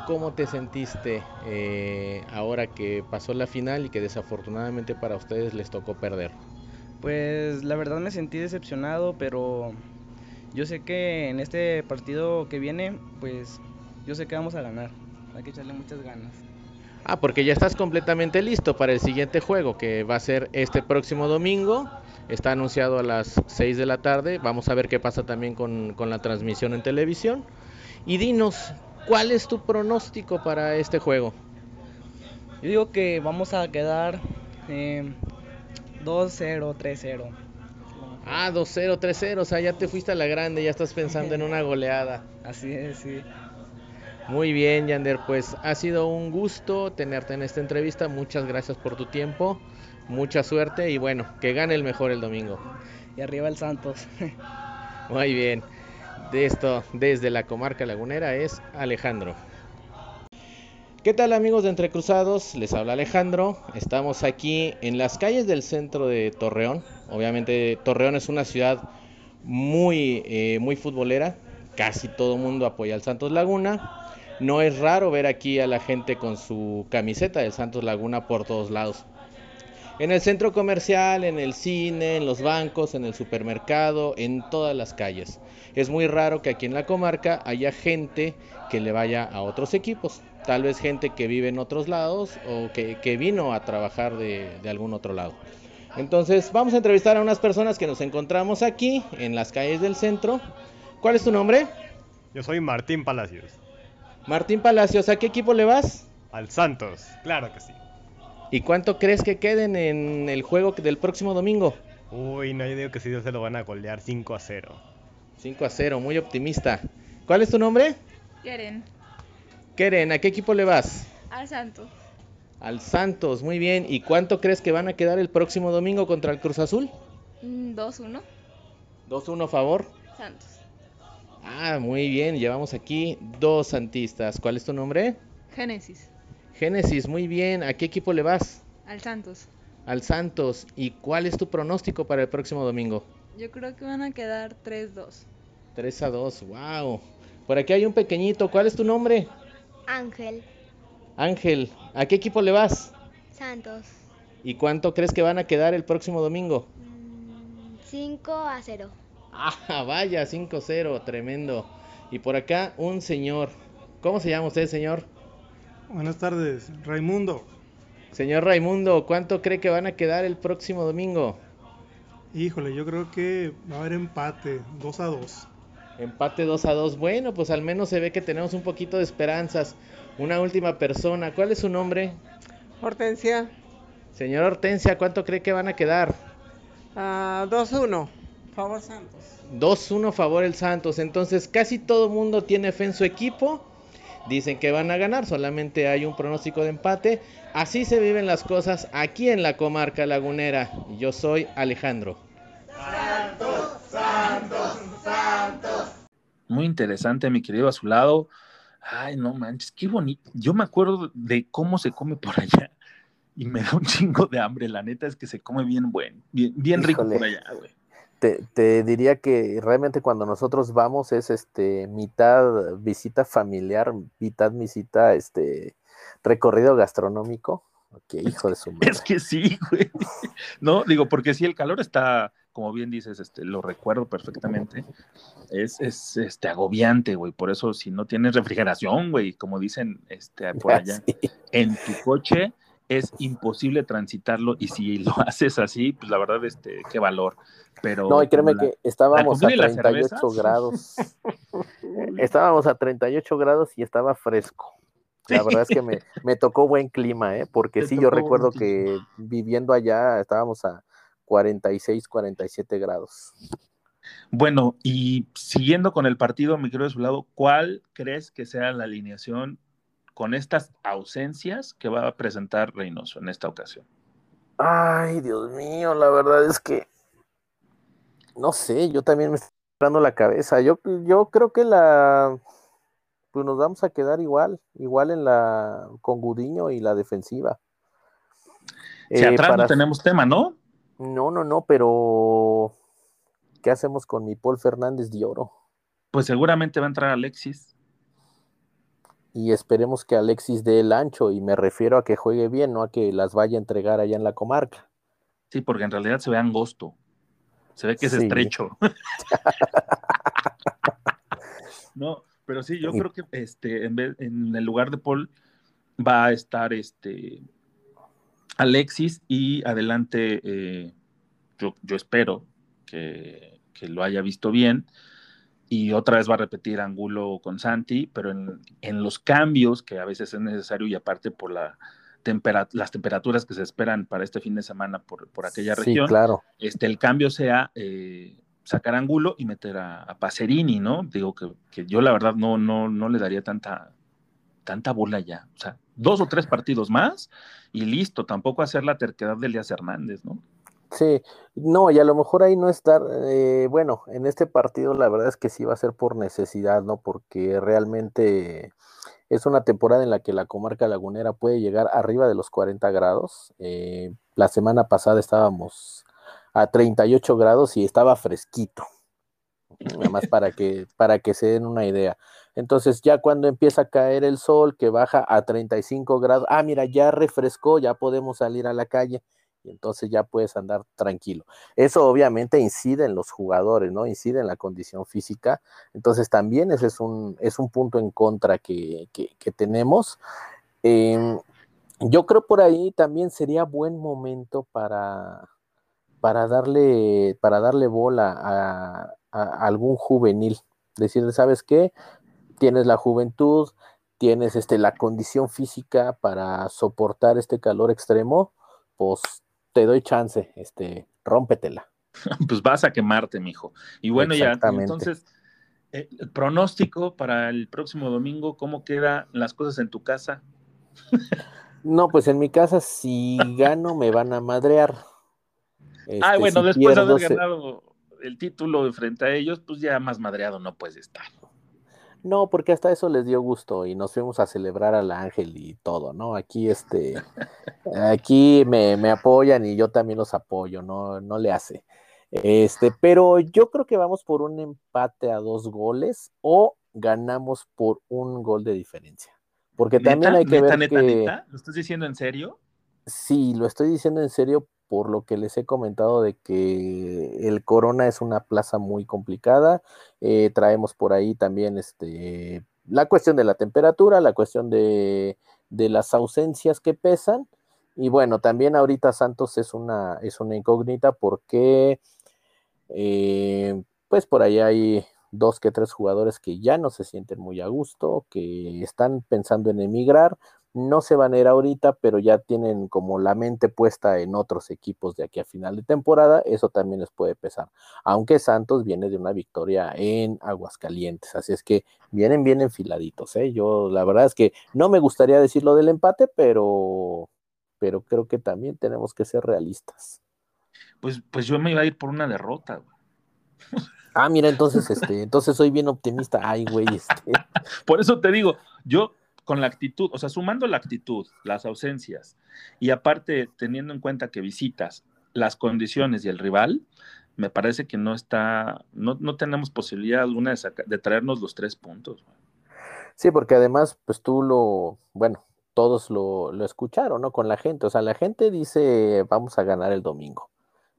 ¿Cómo te sentiste eh, ahora que pasó la final y que desafortunadamente para ustedes les tocó perder? Pues la verdad me sentí decepcionado, pero yo sé que en este partido que viene, pues yo sé que vamos a ganar. Hay que echarle muchas ganas. Ah, porque ya estás completamente listo para el siguiente juego, que va a ser este próximo domingo. Está anunciado a las 6 de la tarde. Vamos a ver qué pasa también con, con la transmisión en televisión. Y dinos, ¿Cuál es tu pronóstico para este juego? Yo digo que vamos a quedar eh, 2-0, 3-0. Ah, 2-0, 3-0, o sea, ya te fuiste a la grande, ya estás pensando en una goleada. Así es, sí. Muy bien, Yander, pues ha sido un gusto tenerte en esta entrevista. Muchas gracias por tu tiempo, mucha suerte y bueno, que gane el mejor el domingo. Y arriba el Santos. Muy bien. De esto, desde la comarca lagunera, es Alejandro. ¿Qué tal amigos de Entre Cruzados? Les habla Alejandro. Estamos aquí en las calles del centro de Torreón. Obviamente Torreón es una ciudad muy, eh, muy futbolera. Casi todo el mundo apoya al Santos Laguna. No es raro ver aquí a la gente con su camiseta del Santos Laguna por todos lados. En el centro comercial, en el cine, en los bancos, en el supermercado, en todas las calles. Es muy raro que aquí en la comarca haya gente que le vaya a otros equipos. Tal vez gente que vive en otros lados o que, que vino a trabajar de, de algún otro lado. Entonces vamos a entrevistar a unas personas que nos encontramos aquí en las calles del centro. ¿Cuál es tu nombre? Yo soy Martín Palacios. Martín Palacios, ¿a qué equipo le vas? Al Santos, claro que sí. ¿Y cuánto crees que queden en el juego del próximo domingo? Uy, no, yo digo que sí se lo van a golear 5 a 0. 5 a 0, muy optimista. ¿Cuál es tu nombre? Keren, Keren, ¿a qué equipo le vas? al Santos. Al Santos, muy bien. ¿Y cuánto crees que van a quedar el próximo domingo contra el Cruz Azul? Mm, 2-1, 2-1 a favor. Santos. Ah, muy bien, llevamos aquí dos santistas. ¿Cuál es tu nombre? Génesis, Génesis, muy bien. ¿A qué equipo le vas? al Santos. Al Santos. ¿Y cuál es tu pronóstico para el próximo domingo? Yo creo que van a quedar 3-2. 3 a 2, wow. Por aquí hay un pequeñito. ¿Cuál es tu nombre? Ángel Ángel. ¿A qué equipo le vas? Santos. ¿Y cuánto crees que van a quedar el próximo domingo? 5 a 0. Ah, vaya, 5-0, tremendo. Y por acá un señor. ¿Cómo se llama usted, señor? Buenas tardes, Raimundo. Señor Raimundo, ¿cuánto cree que van a quedar el próximo domingo? Híjole, yo creo que va a haber empate, 2 a 2. Empate 2 a 2. Bueno, pues al menos se ve que tenemos un poquito de esperanzas. Una última persona. ¿Cuál es su nombre? Hortensia, Señor Hortensia, ¿cuánto cree que van a quedar? ah, 2-1. Favor Santos. 2-1 favor el Santos. Entonces casi todo el mundo tiene fe en su equipo. Dicen que van a ganar, solamente hay un pronóstico de empate. Así se viven las cosas aquí en la comarca lagunera. Yo soy Alejandro. Muy interesante, mi querido a su lado. Ay, no manches, qué bonito. Yo me acuerdo de cómo se come por allá y me da un chingo de hambre. La neta es que se come bien buen, bien, bien rico Híjole. por allá, güey. Te, te diría que realmente cuando nosotros vamos es este mitad visita familiar, mitad visita este recorrido gastronómico. Ok, hijo de su madre. Es que sí, güey. No, digo, porque sí, el calor está, como bien dices, este, lo recuerdo perfectamente. Es, es este, agobiante, güey. Por eso, si no tienes refrigeración, güey, como dicen este, por allá, Sí. en tu coche, es imposible transitarlo. Y si lo haces así, pues la verdad, este, qué valor. Pero No, y créeme la- que estábamos a comida y la 38 cerveza. grados. Estábamos a 38 grados y estaba fresco. La verdad es que me, me tocó buen clima, ¿eh? Porque Te sí, yo recuerdo que viviendo allá estábamos a 46, 47 grados. Bueno, y siguiendo con el partido, me quiero de su lado, ¿cuál crees que sea la alineación con estas ausencias que va a presentar Reynoso en esta ocasión? Ay, Dios mío, la verdad es que no sé, yo también me estoy dando la cabeza. Yo, yo creo que la pues nos vamos a quedar igual, igual en la con Gudiño y la defensiva. Si Eh, atrás para- no tenemos tema, ¿no? No, no, no, pero ¿qué hacemos con mi Paul Fernández de Oro? Pues seguramente va a entrar Alexis. Y esperemos que Alexis dé el ancho, y me refiero a que juegue bien, no a que las vaya a entregar allá en la comarca. Sí, porque en realidad se ve angosto. Se ve que es Sí. estrecho. no, pero sí, yo Y- creo que este, en, vez, en el lugar de Paul va a estar este Alexis y adelante, eh, yo, yo espero que, que lo haya visto bien. Y otra vez va a repetir Angulo con Santi, pero en, en los cambios que a veces es necesario y aparte por la las temperaturas que se esperan para este fin de semana por, por aquella Sí, región, claro. este, el cambio sea eh, sacar Angulo y meter a, a Pacerini, ¿no? Digo que, que, yo la verdad no, no, no le daría tanta, tanta bola ya. O sea, dos o tres partidos más y listo, tampoco hacer la terquedad de Elías Hernández, ¿no? Sí, no, y a lo mejor ahí no estar, eh, bueno, en este partido la verdad es que sí va a ser por necesidad, ¿no? Porque realmente es una temporada en la que la comarca lagunera puede llegar arriba de los 40 grados. Eh, la semana pasada estábamos a 38 grados y estaba fresquito. Nada más para que, para que se den una idea. Entonces, ya cuando empieza a caer el sol, que baja a 35 grados, ah, mira, ya refrescó, ya podemos salir a la calle y entonces ya puedes andar tranquilo. Eso obviamente incide en los jugadores, ¿no? Incide en la condición física. Entonces también ese es un, es un punto en contra que, que, tenemos. Eh, yo creo por ahí también sería buen momento para, para, darle, para darle bola a, a, a algún juvenil. Decirle, ¿sabes qué? Tienes la juventud, tienes este, la condición física para soportar este calor extremo, pues te doy chance, este, rómpetela. Pues vas a quemarte, mijo. Y bueno, ya, entonces, eh, el pronóstico para el próximo domingo, ¿cómo quedan las cosas en tu casa? No, pues en mi casa, si gano, me van a madrear. Este, ah, bueno, si después de haber se... ganado el título frente a ellos, pues ya más madreado no puedes estar. No, porque hasta eso les dio gusto y nos fuimos a celebrar al ángel y todo, ¿no? Aquí, este, aquí me, me, apoyan y yo también los apoyo, no, no le hace. Este, pero yo creo que vamos por un empate a dos goles o ganamos por un gol de diferencia. Porque ¿Neta? también hay que ¿Neta, ver neta, que... neta? ¿Lo estás diciendo en serio? Sí, lo estoy diciendo en serio por lo que les he comentado de que el Corona es una plaza muy complicada. Eh, traemos por ahí también este, la cuestión de la temperatura, la cuestión de, de, las ausencias que pesan. Y bueno, también ahorita Santos es una, es una incógnita porque eh, pues por ahí hay dos que tres jugadores que ya no se sienten muy a gusto, que están pensando en emigrar, no se van a ir ahorita, pero ya tienen como la mente puesta en otros equipos de aquí a final de temporada, eso también les puede pesar. Aunque Santos viene de una victoria en Aguascalientes, así es que vienen bien enfiladitos, ¿eh? Yo la verdad es que no me gustaría decir lo del empate, pero, pero creo que también tenemos que ser realistas. Pues, pues yo me iba a ir por una derrota, güey. Ah, mira, entonces, este, entonces soy bien optimista. Ay, güey, este. Por eso te digo, yo con la actitud, o sea, sumando la actitud, las ausencias, y aparte teniendo en cuenta que visitas las condiciones y el rival, me parece que no está, no, no tenemos posibilidad alguna de, sacar, de, traernos los tres puntos. Sí, porque además, pues tú lo, bueno, todos lo, lo escucharon, ¿no? Con la gente, o sea, la gente dice, vamos a ganar el domingo.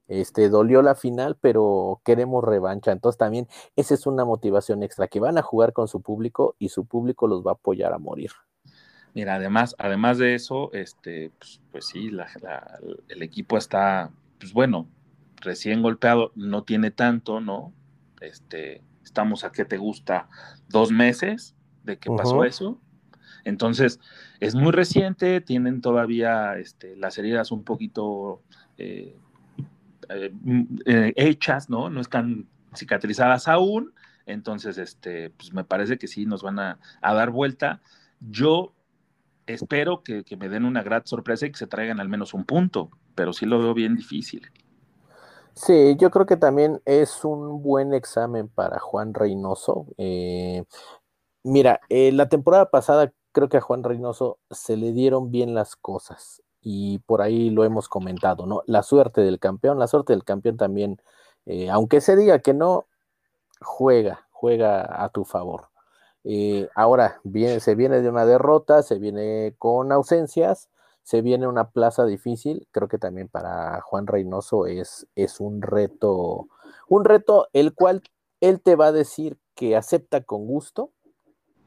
Este, dolió la final, pero queremos revancha. Entonces también esa es una motivación extra, que van a jugar con su público y su público los va a apoyar a morir. Mira, además, además de eso, este, pues, pues sí, la, la, el equipo está, pues bueno, recién golpeado, no tiene tanto, ¿no? Este, estamos a qué te gusta, dos meses de que pasó uh -huh. eso. Entonces, es muy reciente, tienen todavía este, las heridas un poquito eh, eh, eh, hechas, ¿no? No están cicatrizadas aún, entonces, este, pues me parece que sí nos van a, dar vuelta. Yo espero que, me den una gran sorpresa y que se traigan al menos un punto, pero sí lo veo bien difícil. Sí, yo creo que también es un buen examen para Juan Reynoso. Eh, mira, la temporada pasada creo que a Juan Reynoso se le dieron bien las cosas y por ahí lo hemos comentado, ¿no? La suerte del campeón, la suerte del campeón también, eh, aunque se diga que no, juega, juega a tu favor. Eh, ahora viene, se viene de una derrota, se viene con ausencias, se viene una plaza difícil. Creo que también para Juan Reynoso es, es un reto, un reto el cual él te va a decir que acepta con gusto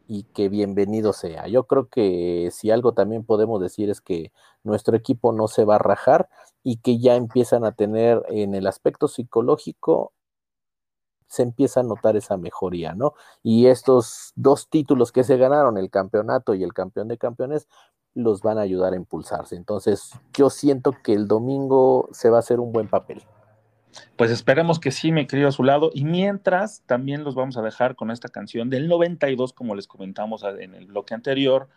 y que bienvenido sea. Yo creo que si algo también podemos decir es que nuestro equipo no se va a rajar y que ya empiezan a tener en el aspecto psicológico se empieza a notar esa mejoría, ¿no? Y estos dos títulos que se ganaron, el campeonato y el campeón de campeones, los van a ayudar a impulsarse. Entonces, yo siento que el domingo se va a hacer un buen papel. Pues esperemos que sí, mi querido a su lado. Y mientras, también los vamos a dejar con esta canción del 92, como les comentamos en el bloque anterior.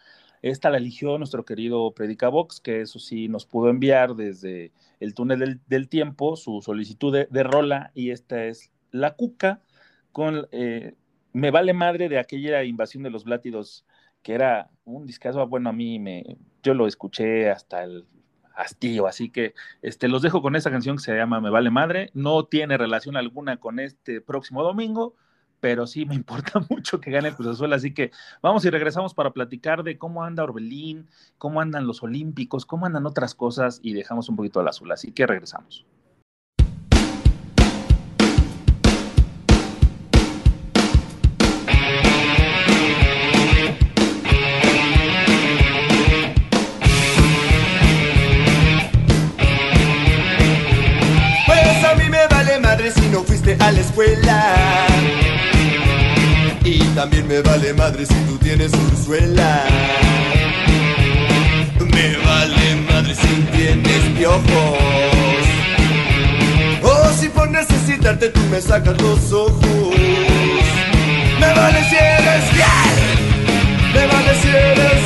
Esta la eligió nuestro querido Predicabox, que eso sí nos pudo enviar desde el túnel del, tiempo su solicitud de, de, rola. Y esta es La Cuca con eh, Me Vale Madre de aquella invasión de los Blátidos, que era un discazo. Bueno, a mí me, yo lo escuché hasta el hastío. Así que este, los dejo con esa canción que se llama Me Vale Madre. No tiene relación alguna con este próximo domingo, pero sí me importa mucho que gane el Cruz Azul. Así que vamos y regresamos para platicar de cómo anda Orbelín, cómo andan los Olímpicos, cómo andan otras cosas y dejamos un poquito al azul. Así que regresamos. A la escuela. Y también me vale madre si tú tienes ursuela. Me vale madre si tienes piojos. O si por necesitarte tú me sacas los ojos. Me vale si eres fiel. Me vale si eres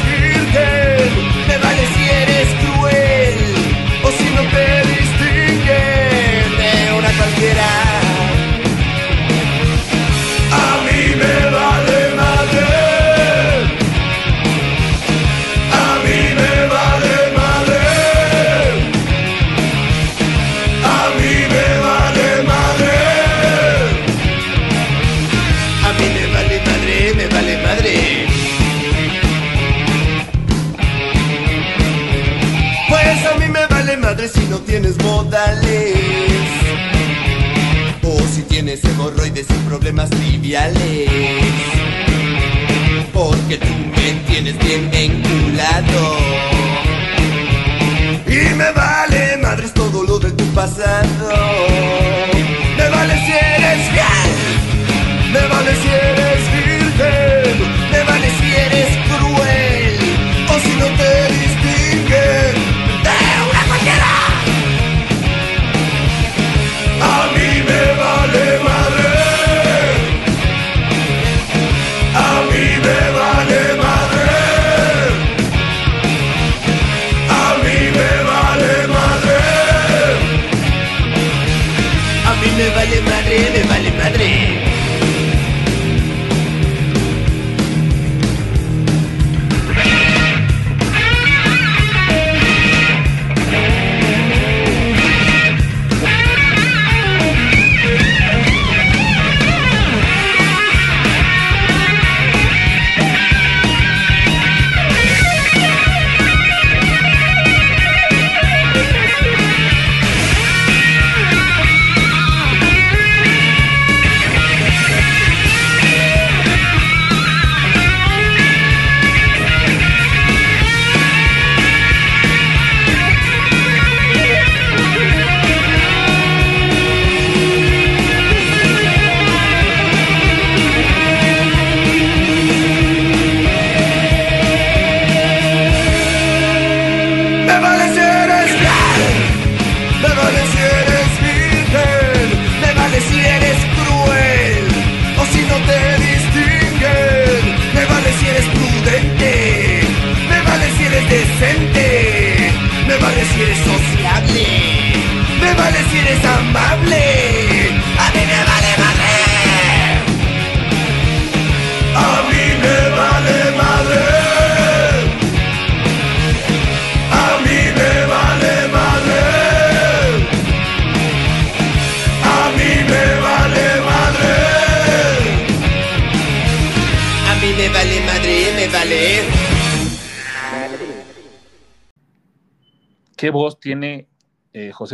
tienes hemorroides y problemas triviales. Porque tú me tienes bien enculado. Y me vale madres todo lo de tu pasado. Me vale si eres fiel. Me vale si eres virgen.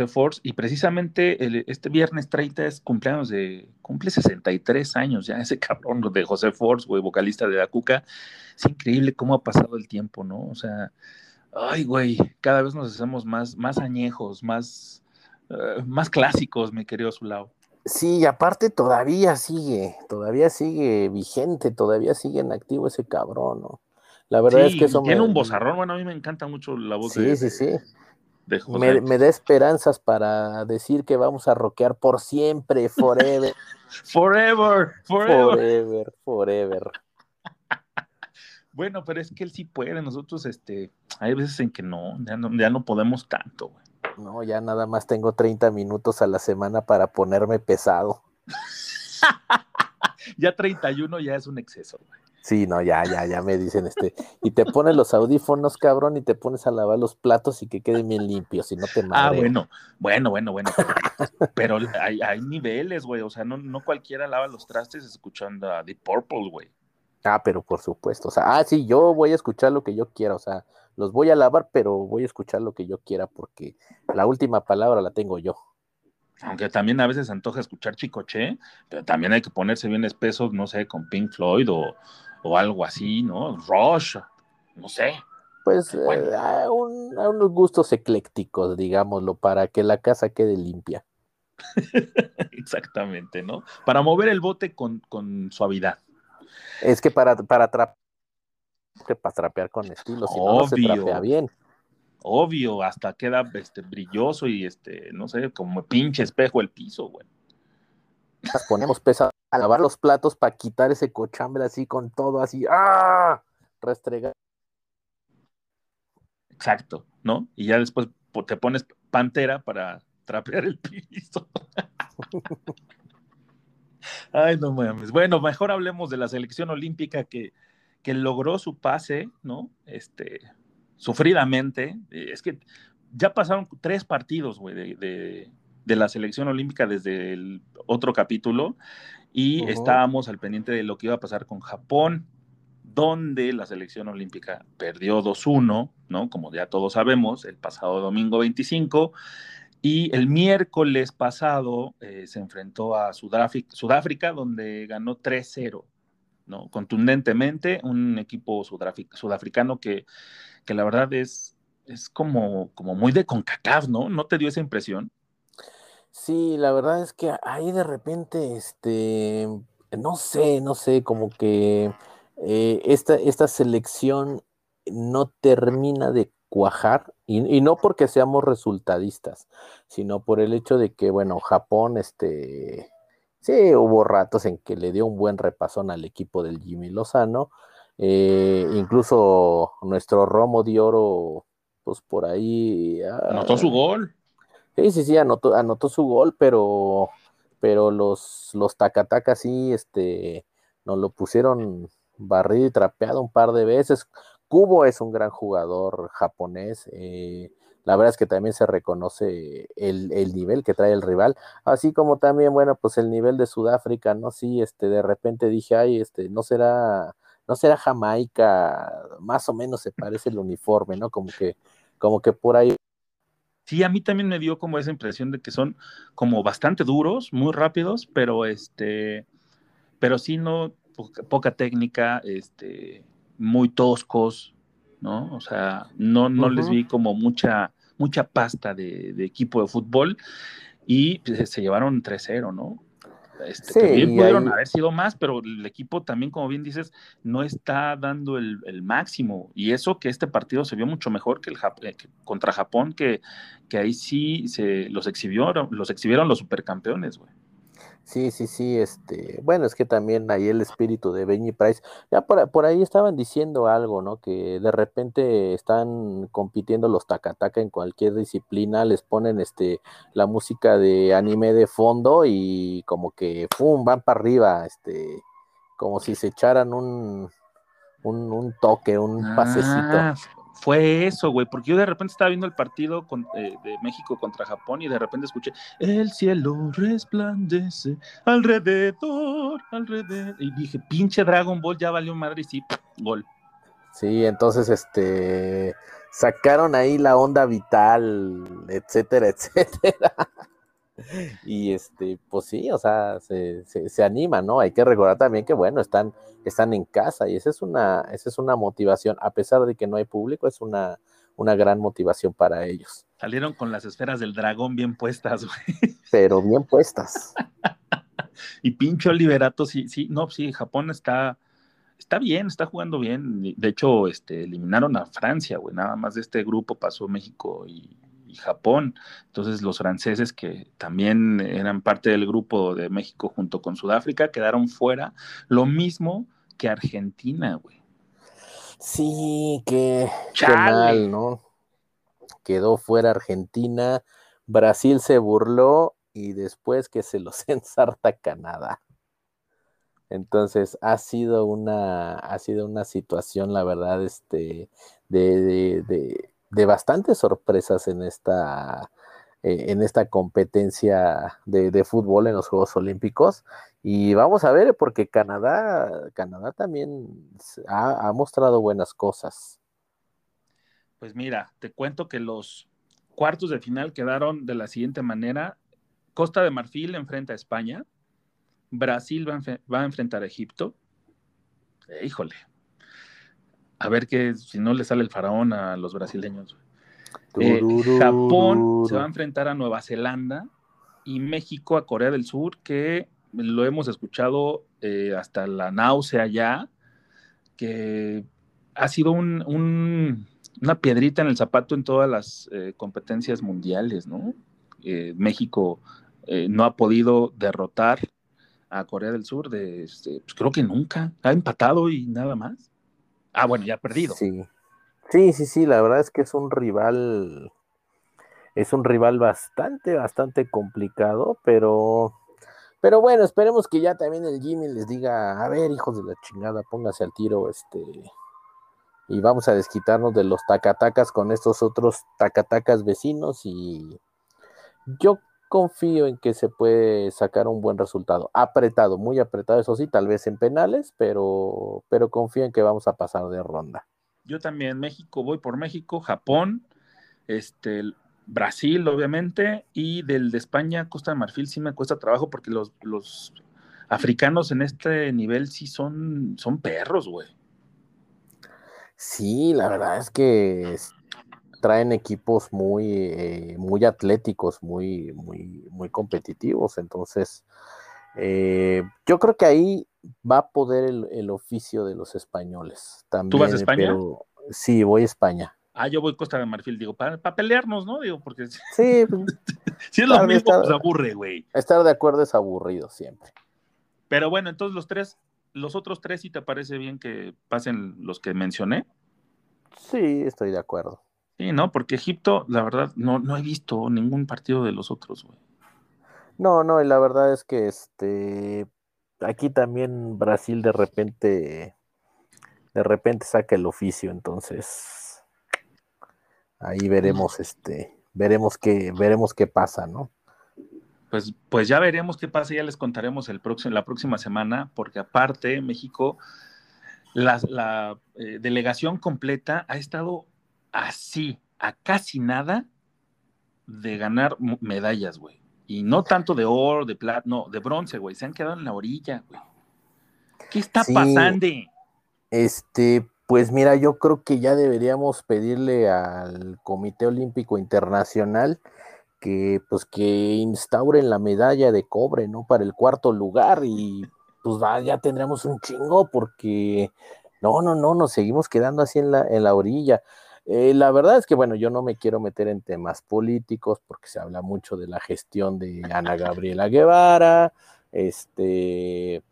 José Force? Y precisamente el- este viernes 30 es cumpleaños de. Cumple 63 años ya, ese cabrón de José Force, güey, vocalista de Dacuca. Es increíble cómo ha pasado el tiempo, ¿no? O sea, ay, güey, cada vez nos hacemos más, más añejos, más, eh, más clásicos, mi querido Zulao. Sí, y aparte todavía sigue, todavía sigue vigente, todavía sigue en activo ese cabrón, ¿no? La verdad es que eso tiene me, un bozarrón, bueno, a mí me encanta mucho la voz sí, de, sí, sí. De José. Me, me da esperanzas para decir que vamos a rockear por siempre, forever, Forever, forever. forever, forever. Bueno, pero es que él sí puede, nosotros, este, hay veces en que no, ya no, ya no podemos tanto, güey. No, ya nada más tengo 30 minutos a la semana para ponerme pesado. Ya 31 ya es un exceso, güey. Sí, no, ya, ya, ya me dicen este. Y te pones los audífonos, cabrón, y te pones a lavar los platos y que queden bien limpios, y no te Ah, mareo. bueno, bueno, bueno, bueno. Pero, pero hay, hay niveles, güey. O sea, no, no cualquiera lava los trastes escuchando a Deep Purple, güey. Ah, pero por supuesto. O sea, ah, sí, yo voy a escuchar lo que yo quiera. O sea, los voy a lavar, pero voy a escuchar lo que yo quiera porque la última palabra la tengo yo. Aunque también a veces antoja escuchar Chicoche, pero también hay que ponerse bien espesos, no sé, con Pink Floyd o, o algo así, ¿no? Rush, no sé. Pues Bueno. eh, a, un- a unos gustos eclécticos, digámoslo, para que la casa quede limpia. Exactamente, ¿no? Para mover el bote con, con suavidad. Es que para, para, tra- para trapear con estilo, si no, no se trapea bien. Obvio, hasta queda este, brilloso y este, no sé, como pinche espejo el piso, güey. Las ponemos pesadas a lavar los platos para quitar ese cochambre así con todo así. ¡Ah! Restregar. Exacto, ¿no? Y ya después te pones pantera para trapear el piso. Ay, no mames. Bueno, mejor hablemos de la selección olímpica que, que logró su pase, ¿no? Este, sufridamente. Eh, Es que ya pasaron tres partidos, güey, de, de- de la selección olímpica desde el otro capítulo y estábamos al pendiente de lo que iba a pasar con Japón, donde la selección olímpica perdió 2-1, ¿no? Como ya todos sabemos, el pasado domingo 25. Y el miércoles pasado eh, se enfrentó a Sudáfrica, Sudáfrica, donde ganó 3-0, ¿no? Contundentemente, un equipo sudafric- sudafricano que, que la verdad es, es como, como muy de CONCACAF, ¿no? ¿No te dio esa impresión? Sí, la verdad es que ahí de repente, este, no sé, no sé, como que eh, esta, esta selección no termina de cuajar, y, y no porque seamos resultadistas, sino por el hecho de que, bueno, Japón, este, sí, hubo ratos en que le dio un buen repasón al equipo del Jimmy Lozano, eh, incluso nuestro Romo de Oro, pues por ahí... Anotó su ah, gol. Sí, sí, sí, anotó, su gol, pero, pero los, los sí, este, nos lo pusieron barrido y trapeado un par de veces. Kubo es un gran jugador japonés. eh, la verdad es que también se reconoce el, el nivel que trae el rival, así como también, bueno, pues el nivel de Sudáfrica, ¿no? Sí, este, de repente dije, ay, este, no será, no será Jamaica, más o menos se parece el uniforme, ¿no? Como que, como que por ahí Sí, a mí también me dio como esa impresión de que son como bastante duros, muy rápidos, pero este, pero sí no, poca, poca técnica, este, muy toscos, ¿no? O sea, no, no les vi como mucha, mucha pasta de, de equipo de fútbol y pues, se llevaron 3-0, ¿no? Este, Sí, también pudieron ahí- haber sido más, pero el equipo también, como bien dices, no está dando el, el máximo. Y eso que este partido se vio mucho mejor que el Jap- eh, que contra Japón, que, que ahí sí se los exhibieron, los exhibieron los supercampeones, güey. Sí, sí, sí, este, bueno, es que también ahí el espíritu de Benny Price, ya por, por ahí estaban diciendo algo, ¿no? Que de repente están compitiendo los Takataka en cualquier disciplina, les ponen este la música de anime de fondo y como que ¡pum! van para arriba, este, como si se echaran un, un, un toque, un pasecito. Fue eso, güey, porque yo de repente estaba viendo el partido eh, de México contra Japón y de repente escuché, el cielo resplandece alrededor, alrededor. Y dije, pinche Dragon Ball, ya valió madre y sí, gol. Sí, entonces este sacaron ahí la onda vital, etcétera, etcétera. Y este, pues sí, o sea, se, se, se anima, ¿no? Hay que recordar también que, bueno, están, están en casa y esa es una, esa es una motivación, a pesar de que no hay público, es una, una gran motivación para ellos. Salieron con las esferas del dragón bien puestas, güey. Pero bien puestas. y pincho Liberato, sí, sí, no, sí, Japón está, está bien, está jugando bien. De hecho, este, eliminaron a Francia, güey. Nada más de este grupo pasó México y, y Japón. Entonces los franceses que también eran parte del grupo de México junto con Sudáfrica quedaron fuera. Lo mismo que Argentina, güey. Sí, qué, qué mal, ¿no? Quedó fuera Argentina, Brasil se burló y después que se los ensarta Canadá. Entonces ha sido una, ha sido una situación, la verdad, este, de, de, de, de bastantes sorpresas en esta, eh, en esta competencia de, fútbol en los Juegos Olímpicos. Y vamos a ver, porque Canadá, Canadá también ha, ha mostrado buenas cosas. Pues mira, te cuento que los cuartos de final quedaron de la siguiente manera. Costa de Marfil enfrenta a España. Brasil va a, va a enfrentar a Egipto. Híjole. A ver que si no le sale el faraón a los brasileños. Eh, Japón se va a enfrentar a Nueva Zelanda y México a Corea del Sur, que lo hemos escuchado eh, hasta la náusea ya, que ha sido un, un, una piedrita en el zapato en todas las eh, competencias mundiales, ¿no? Eh, México eh, no ha podido derrotar a Corea del Sur, de, este, pues creo que nunca, ha empatado y nada más. Ah, bueno, ya perdido. Sí. sí, sí, sí, la verdad es que es un rival, es un rival bastante, bastante complicado, pero, pero bueno, esperemos que ya también el Jimmy les diga, a ver, hijos de la chingada, póngase al tiro, este, y vamos a desquitarnos de los tacatacas con estos otros tacatacas vecinos y yo confío en que se puede sacar un buen resultado. Apretado, muy apretado, eso sí, tal vez en penales, pero, pero confío en que vamos a pasar de ronda. Yo también, México, voy por México, Japón, este, Brasil, obviamente, y del de España, Costa de Marfil, sí me cuesta trabajo porque los, los africanos en este nivel sí son, son perros, güey. Sí, la verdad es que traen equipos muy, eh, muy atléticos, muy, muy, muy competitivos. Entonces, eh, yo creo que ahí va a poder el, el oficio de los españoles. También, ¿Tú vas a España? Pero, sí, voy a España. Ah, yo voy a Costa de Marfil, digo, para pa pelearnos, ¿no? Digo, porque sí, si es lo mismo, estar, pues aburre, güey. Estar de acuerdo es aburrido siempre. Pero bueno, entonces los tres, los otros tres, si te parece bien que pasen los que mencioné. Sí, estoy de acuerdo. Sí, ¿no? Porque Egipto, la verdad, no, no he visto ningún partido de los otros, güey. No, no, y la verdad es que este aquí también Brasil de repente de repente saca el oficio, entonces ahí veremos este veremos qué veremos qué pasa, ¿no? Pues, pues ya veremos qué pasa, ya les contaremos el próximo, la próxima semana, porque aparte México, la, la eh, delegación completa ha estado así, a casi nada de ganar medallas, güey. Y no tanto de oro, de plata, no, de bronce, güey. Se han quedado en la orilla, güey. ¿Qué está sí, pasando? Este, pues mira, yo creo que ya deberíamos pedirle al Comité Olímpico Internacional que, pues, que instauren la medalla de cobre, ¿no? Para el cuarto lugar y pues ya tendremos un chingo porque no, no, no, nos seguimos quedando así en la, en la orilla. Eh, la verdad es que, bueno, yo no me quiero meter en temas políticos porque se habla mucho de la gestión de Ana Gabriela Guevara, este,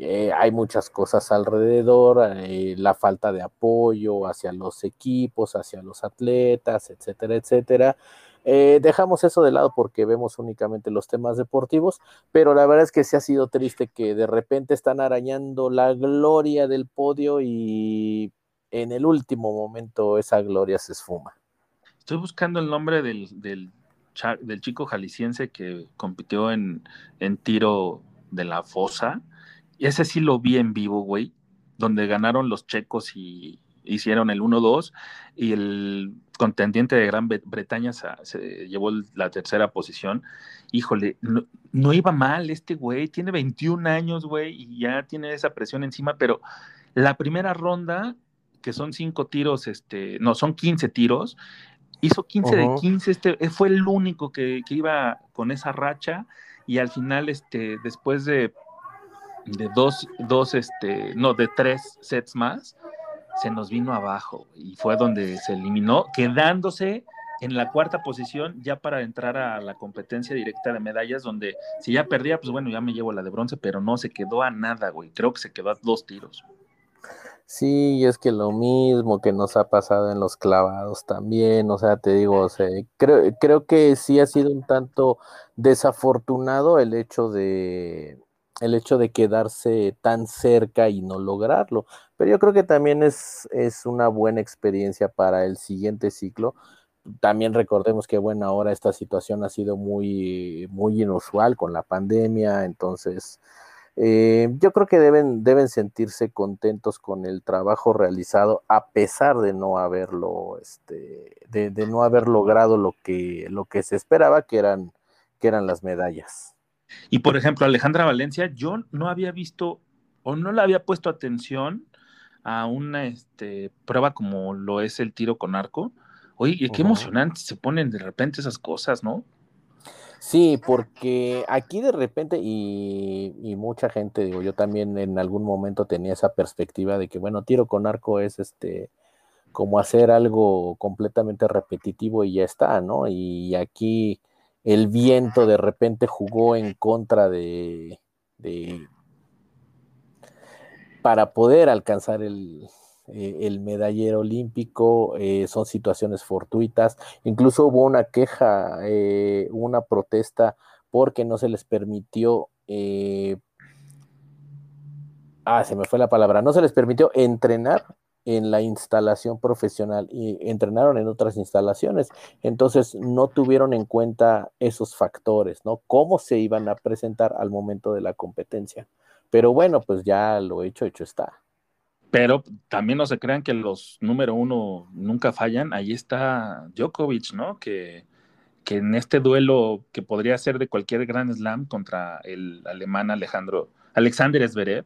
eh, hay muchas cosas alrededor, eh, la falta de apoyo hacia los equipos, hacia los atletas, etcétera, etcétera. Dejamos eso de lado porque vemos únicamente los temas deportivos, pero la verdad es que sí ha sido triste que de repente están arañando la gloria del podio y en el último momento esa gloria se esfuma. Estoy buscando el nombre del, del, chico jalisciense que compitió en, en, tiro de la fosa. Y ese sí lo vi en vivo, güey, donde ganaron los checos y hicieron el 1-2 y el contendiente de Gran Bretaña se, se llevó la tercera posición. Híjole, no, no iba mal este güey, tiene 21 años, güey, y ya tiene esa presión encima, pero la primera ronda que son cinco tiros, este, no, son 15 tiros, Hizo 15 de Ujú. 15, este, eh, fue el único que, que iba con esa racha y al final, este, después de, de dos, dos, este, no, de tres sets más, se nos vino abajo y fue donde se eliminó, quedándose en la cuarta posición ya para entrar a la competencia directa de medallas, donde si ya perdía, pues bueno, ya me llevo la de bronce, pero no, se quedó a nada, güey. Creo que se quedó a dos tiros. Sí, es que lo mismo que nos ha pasado en los clavados también, o sea, te digo, o creo, creo que sí ha sido un tanto desafortunado el hecho de el hecho de quedarse tan cerca y no lograrlo, pero yo creo que también es, es una buena experiencia para el siguiente ciclo. También recordemos que, bueno, ahora esta situación ha sido muy, muy inusual con la pandemia, entonces eh, yo creo que deben, deben sentirse contentos con el trabajo realizado a pesar de no haberlo, este, de, de no haber logrado lo que, lo que se esperaba, que eran, que eran las medallas. Y por ejemplo, Alejandra Valencia, yo no había visto o no le había puesto atención a una este, prueba como lo es el tiro con arco. Oye, qué emocionante se ponen de repente esas cosas, ¿no? Sí, porque aquí de repente, y, mucha gente, digo, yo también en algún momento tenía esa perspectiva de que, bueno, tiro con arco es este como hacer algo completamente repetitivo y ya está, ¿no? Y aquí el viento de repente jugó en contra de para poder alcanzar el, eh, el medallero olímpico, eh, son situaciones fortuitas. Incluso hubo una queja, eh, una protesta porque no se les permitió, ah, se me fue la palabra, no se les permitió entrenar en la instalación profesional y entrenaron en otras instalaciones. Entonces no tuvieron en cuenta esos factores, ¿no? Cómo se iban a presentar al momento de la competencia. Pero bueno, pues ya lo hecho, hecho está. Pero también no se crean que los número uno nunca fallan. Ahí está Djokovic, ¿no? Que, que en este duelo que podría ser de cualquier Grand Slam contra el alemán Alejandro Alexander Zverev,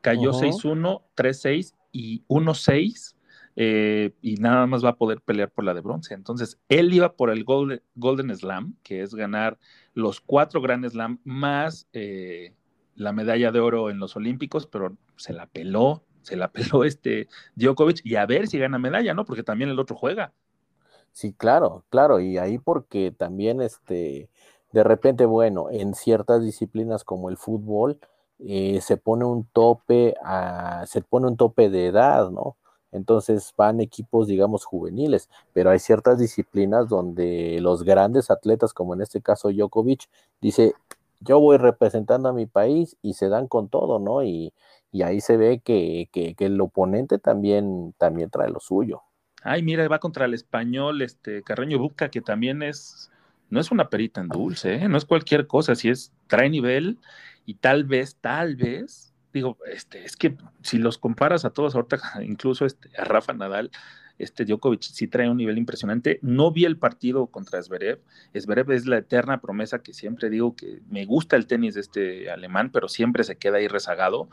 cayó Ujú. 6-1, 3-6 y 1-6 eh, y nada más va a poder pelear por la de bronce. Entonces, él iba por el Golden, Golden Slam, que es ganar los cuatro Grand Slam más eh, la medalla de oro en los Olímpicos, pero se la peló, se la peló este Djokovic y a ver si gana medalla, ¿no? Porque también el otro juega. Sí, claro, claro, y ahí porque también este, de repente, bueno, en ciertas disciplinas como el fútbol, eh, se pone un tope a, se pone un tope de edad, ¿no? Entonces van equipos, digamos, juveniles, pero hay ciertas disciplinas donde los grandes atletas, como en este caso Djokovic, dice, yo voy representando a mi país y se dan con todo, ¿no? Y, y ahí se ve que, que, el oponente también, también trae lo suyo. Ay, mira, va contra el español, este Carreño Buca, que también es, no es una perita en dulce, ¿eh? no es cualquier cosa, si es, trae nivel y tal vez, tal vez, digo, este, es que si los comparas a todos ahorita, incluso este, a Rafa Nadal, este Djokovic sí trae un nivel impresionante. No vi el partido contra Zverev. Zverev es la eterna promesa que siempre digo que me gusta el tenis de este alemán, pero siempre se queda ahí rezagado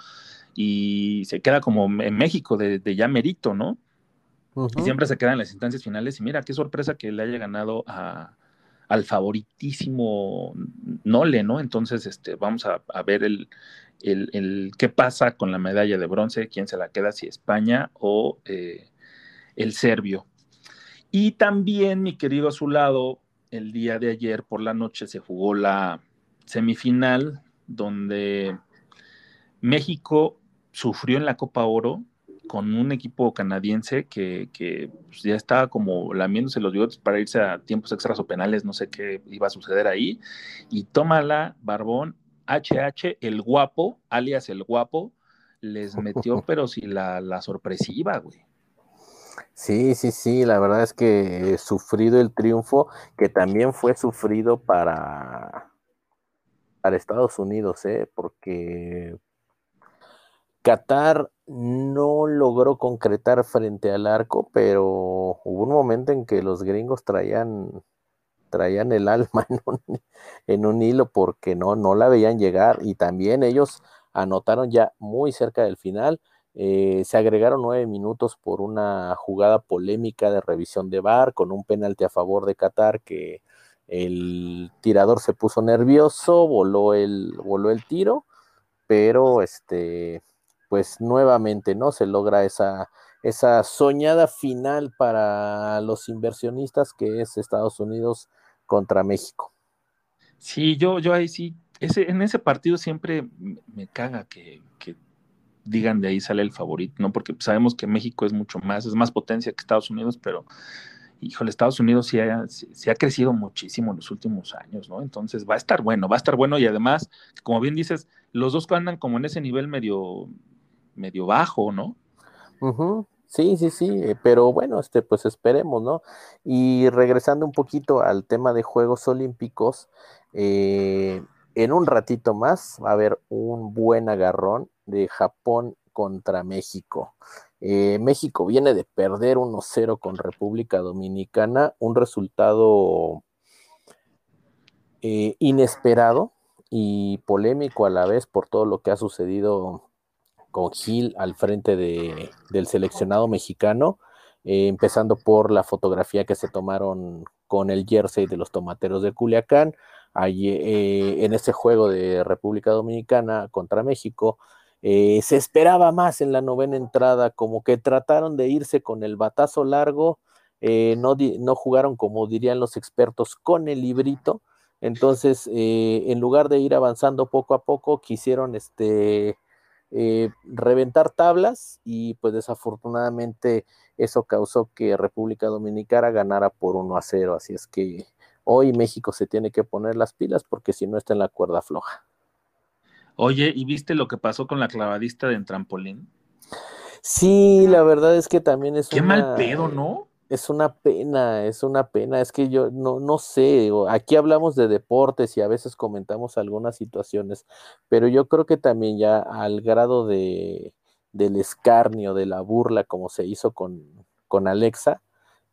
y se queda como en México de, de ya merito, ¿no? Uh -huh. Y siempre se queda en las instancias finales. Y mira, qué sorpresa que le haya ganado a, al favoritísimo Nole, ¿no? Entonces, este, vamos a, a ver el, el, el, qué pasa con la medalla de bronce, quién se la queda, si España o eh, el serbio. Y también, mi querido a su lado, el día de ayer por la noche se jugó la semifinal donde México sufrió en la Copa Oro con un equipo canadiense que, que pues ya estaba como lamiéndose los bigotes para irse a tiempos extras o penales, no sé qué iba a suceder ahí. Y tómala, Barbón, HH, el guapo, alias el guapo, les metió, pero si la, la sorpresiva, güey. Sí, sí, sí, la verdad es que sufrido el triunfo, que también fue sufrido para, para Estados Unidos, ¿eh? porque Qatar no logró concretar frente al arco, pero hubo un momento en que los gringos traían, traían el alma en un, en un hilo porque no, no la veían llegar y también ellos anotaron ya muy cerca del final Eh, se agregaron nueve minutos por una jugada polémica de revisión de VAR con un penalti a favor de Qatar que el tirador se puso nervioso, voló el, voló el tiro, pero este, pues nuevamente no se logra esa, esa soñada final para los inversionistas que es Estados Unidos contra México. Sí, yo, yo ahí sí, ese, en ese partido siempre me caga que, que digan de ahí sale el favorito, ¿no? Porque sabemos que México es mucho más, es más potencia que Estados Unidos, pero híjole, Estados Unidos sí ha, sí ha, crecido muchísimo en los últimos años, ¿no? Entonces va a estar bueno, va a estar bueno y además, como bien dices, los dos andan como en ese nivel medio, medio bajo, ¿no? Sí, sí, sí, eh, pero bueno, este, pues esperemos, ¿no? Y regresando un poquito al tema de Juegos Olímpicos, eh, en un ratito más va a haber un buen agarrón de Japón contra México. Eh, México viene de perder 1-0 con República Dominicana, un resultado eh, inesperado y polémico a la vez por todo lo que ha sucedido con Gil al frente de, del seleccionado mexicano, eh, empezando por la fotografía que se tomaron con el jersey de los tomateros de Culiacán, allí, en ese juego de República Dominicana contra México. Eh, se esperaba más en la novena entrada, como que trataron de irse con el batazo largo, eh, no, jugaron como dirían los expertos con el librito, entonces eh, en lugar de ir avanzando poco a poco, quisieron este, reventar tablas y pues desafortunadamente eso causó que República Dominicana ganara por 1 a 0, así es que hoy México se tiene que poner las pilas porque si no está en la cuerda floja. Oye, ¿y viste lo que pasó con la clavadista de en trampolín? Sí, la verdad es que también es Qué una, mal pedo, ¿no? Es una pena, es una pena. Es que yo no, no sé, aquí hablamos de deportes y a veces comentamos algunas situaciones, pero yo creo que también ya al grado de, del escarnio, de la burla, como se hizo con, con Alexa,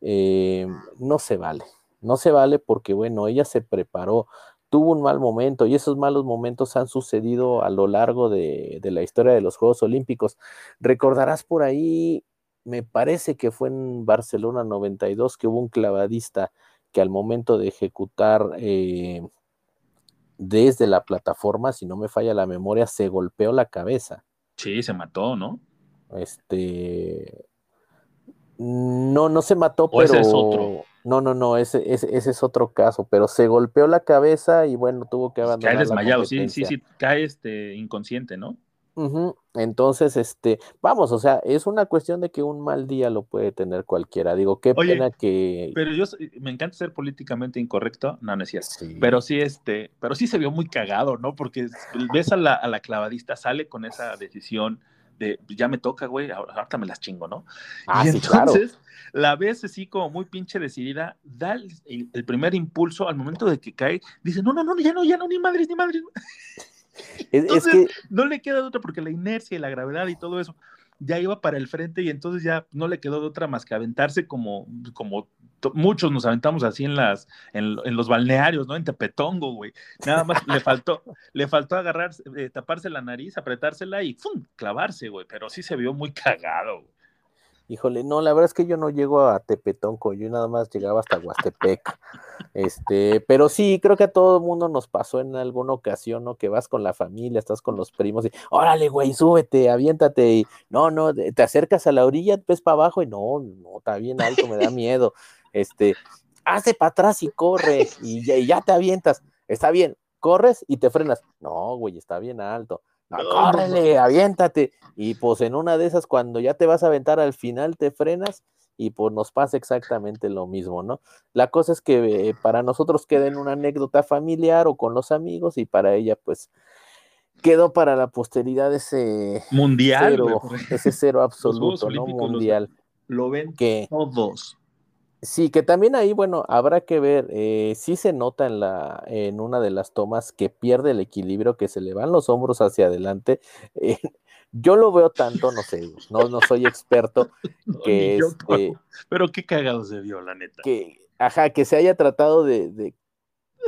eh, no se vale. No se vale porque, bueno, ella se preparó, tuvo un mal momento y esos malos momentos han sucedido a lo largo de, de, la historia de los Juegos Olímpicos. Recordarás por ahí, me parece que fue en Barcelona 92 que hubo un clavadista que al momento de ejecutar eh, desde la plataforma, si no me falla la memoria, se golpeó la cabeza. Sí, se mató, ¿no? Este. No, no se mató, ¿O pero. Ese es otro. No, no, no, ese, ese, ese, es otro caso, pero se golpeó la cabeza y bueno, tuvo que abandonar. Cae desmayado, sí, sí, sí, cae este inconsciente, ¿no? Uh -huh. Entonces, este, vamos, o sea, es una cuestión de que un mal día lo puede tener cualquiera. Digo, qué Oye, pena que. Pero yo me encanta ser políticamente incorrecto, no, no es cierto. Sí. Pero sí, este, pero sí se vio muy cagado, ¿no? Porque ves a la, a la clavadista, sale con esa decisión de ya me toca, güey, ahorita me las chingo, ¿no? Ah, y sí, entonces, claro. la ves así como muy pinche decidida, da el, el, primer impulso al momento de que cae, dice, no, no, no, ya no, ya no, ni madres, ni madres. Entonces, es que... no le queda de otra porque la inercia y la gravedad y todo eso ya iba para el frente y entonces ya no le quedó de otra más que aventarse como, como muchos nos aventamos así en las en, los balnearios, ¿no? En Tepetongo, güey. Nada más le faltó le faltó agarrar eh, taparse la nariz, apretársela y ¡fum! clavarse, güey, pero sí se vio muy cagado. Híjole, no, la verdad es que yo no llego a Tepetonco, yo nada más llegaba hasta Huastepec. Este, pero sí, creo que a todo el mundo nos pasó en alguna ocasión, ¿no? Que vas con la familia, estás con los primos y, órale, güey, súbete, aviéntate, y no, no, te acercas a la orilla, ves para abajo y no, no, está bien alto, me da miedo. Este, hace para atrás y corre, y ya, y ya te avientas, está bien, corres y te frenas. No, güey, está bien alto. No, córrele, aviéntate. Y pues en una de esas, cuando ya te vas a aventar al final, te frenas y pues nos pasa exactamente lo mismo, ¿no? La cosa es que eh, para nosotros queda en una anécdota familiar o con los amigos y para ella, pues, quedó para la posteridad ese mundial, cero, ese cero absoluto, ¿no? Mundial. Lo ven que, todos. Sí, que también ahí, bueno, habrá que ver, eh, sí se nota en, la, en una de las tomas que pierde el equilibrio, que se le van los hombros hacia adelante. Eh, yo lo veo tanto, no sé, no, no soy experto, que yo, este, Pero qué cagado se vio, la neta. Que, ajá, que se haya tratado de, de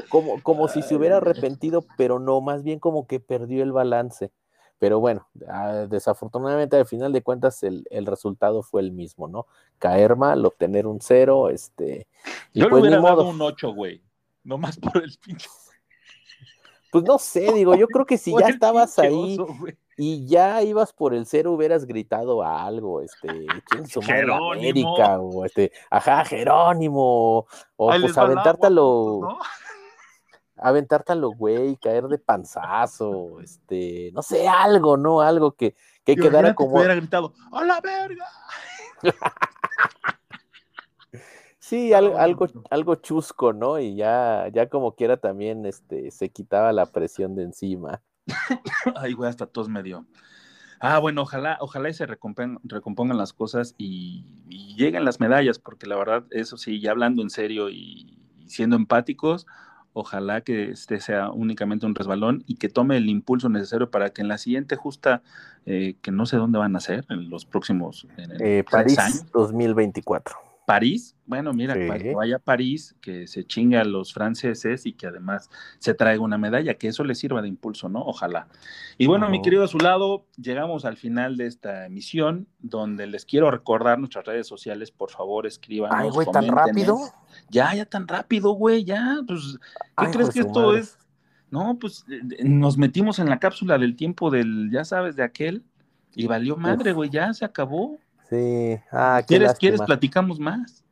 como, como si se hubiera arrepentido, pero no, más bien como que perdió el balance. Pero bueno, ah, desafortunadamente al final de cuentas el, el resultado fue el mismo, ¿no? Caer mal, obtener un cero, este... y Yo le pues ni hubiera dado un 8, güey. Nomás por el pinche. Pues no sé, digo, yo creo que si ya estabas ahí y ya ibas por el cero, hubieras gritado algo, este, "Chingue su madre la Jerónimo. América, o este, ajá, Jerónimo, o Ahí pues va el aventártalo, ¿no? aventártalo, güey, caer de panzazo, este, no sé, algo, ¿no? Algo que, que quedara Imagínate que como, hubiera gritado, ¡a la verga! sí, algo, no. algo chusco, ¿no? Y ya, ya como quiera también, este, se quitaba la presión de encima. Ay, güey, hasta tos me dio. Ah, bueno, ojalá, ojalá y se recompen- recompongan las cosas y, y lleguen las medallas, porque la verdad, eso sí, ya hablando en serio y, y siendo empáticos, ojalá que este sea únicamente un resbalón y que tome el impulso necesario para que en la siguiente justa, eh, que no sé dónde van a ser, en los próximos en el Eh, París años. 2024. París, bueno, mira, Sí. vaya a París, que se chingue a los franceses y que además se traiga una medalla, que eso le sirva de impulso, ¿no? Ojalá. Y bueno, mi querido a su lado, llegamos al final de esta emisión, donde les quiero recordar nuestras redes sociales, por favor, escríbanos. Ay, güey, tan rápido. Ya, ya tan rápido, güey, ya, pues, ¿qué Ay, crees que esto madre. es? No, pues eh, eh, nos metimos en la cápsula del tiempo del, ya sabes, de aquel, y valió madre, Uf. güey, ya se acabó. Sí, ah, ¿Quieres, ¿Quieres platicamos más?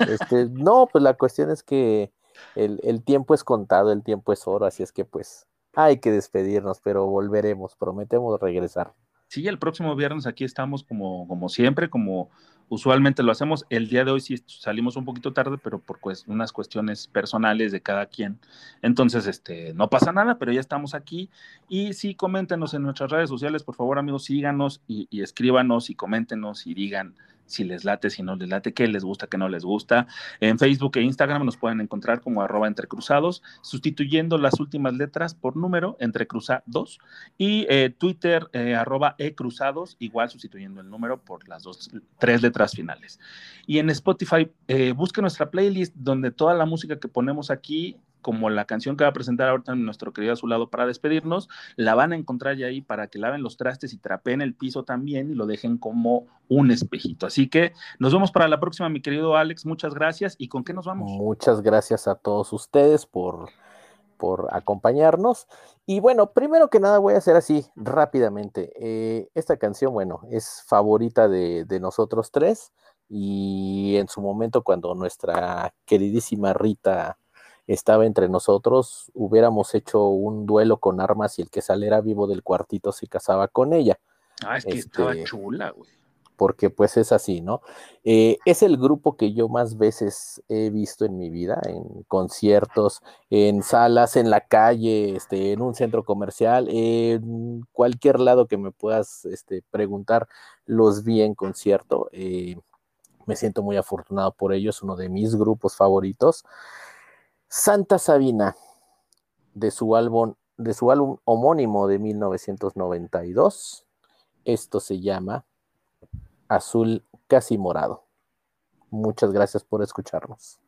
Este, no, pues la cuestión es que el, el tiempo es contado, el tiempo es oro, así es que pues hay que despedirnos, pero volveremos, prometemos regresar. Sí, el próximo viernes aquí estamos como, como siempre, como usualmente lo hacemos. El día de hoy sí salimos un poquito tarde, pero por unas cuestiones personales de cada quien. Entonces, este, no pasa nada, pero ya estamos aquí. Y sí, coméntenos en nuestras redes sociales, por favor, amigos, síganos y, y escríbanos y coméntenos y digan si les late, si no les late, qué les gusta, qué no les gusta. En Facebook e Instagram nos pueden encontrar como arroba entrecruzados, sustituyendo las últimas letras por número, entrecruzados, y eh, Twitter eh, arroba ecruzados, igual sustituyendo el número por las dos, tres letras finales. Y en Spotify, eh, busque nuestra playlist donde toda la música que ponemos aquí como la canción que va a presentar ahorita nuestro querido a su lado para despedirnos, la van a encontrar ya ahí para que laven los trastes y trapeen el piso también y lo dejen como un espejito. Así que nos vemos para la próxima, mi querido Alex. Muchas gracias. ¿Y con qué nos vamos? Muchas gracias a todos ustedes por, por acompañarnos. Y bueno, primero que nada voy a hacer así rápidamente. Eh, esta canción, bueno, es favorita de nosotros tres y en su momento cuando nuestra queridísima Rita estaba entre nosotros, hubiéramos hecho un duelo con armas y el que saliera vivo del cuartito se casaba con ella. Ah, es que Este, estaba chula, güey. porque pues es así, ¿no? Eh, es el grupo que yo más veces he visto en mi vida, en conciertos, en salas, en la calle, este, en un centro comercial, en cualquier lado que me puedas este, preguntar, los vi en concierto. eh, me siento muy afortunado por ello, es uno de mis grupos favoritos. Santa Sabina, de su álbum, de su álbum homónimo de 1992. Esto se llama Azul Casi Morado. Muchas gracias por escucharnos.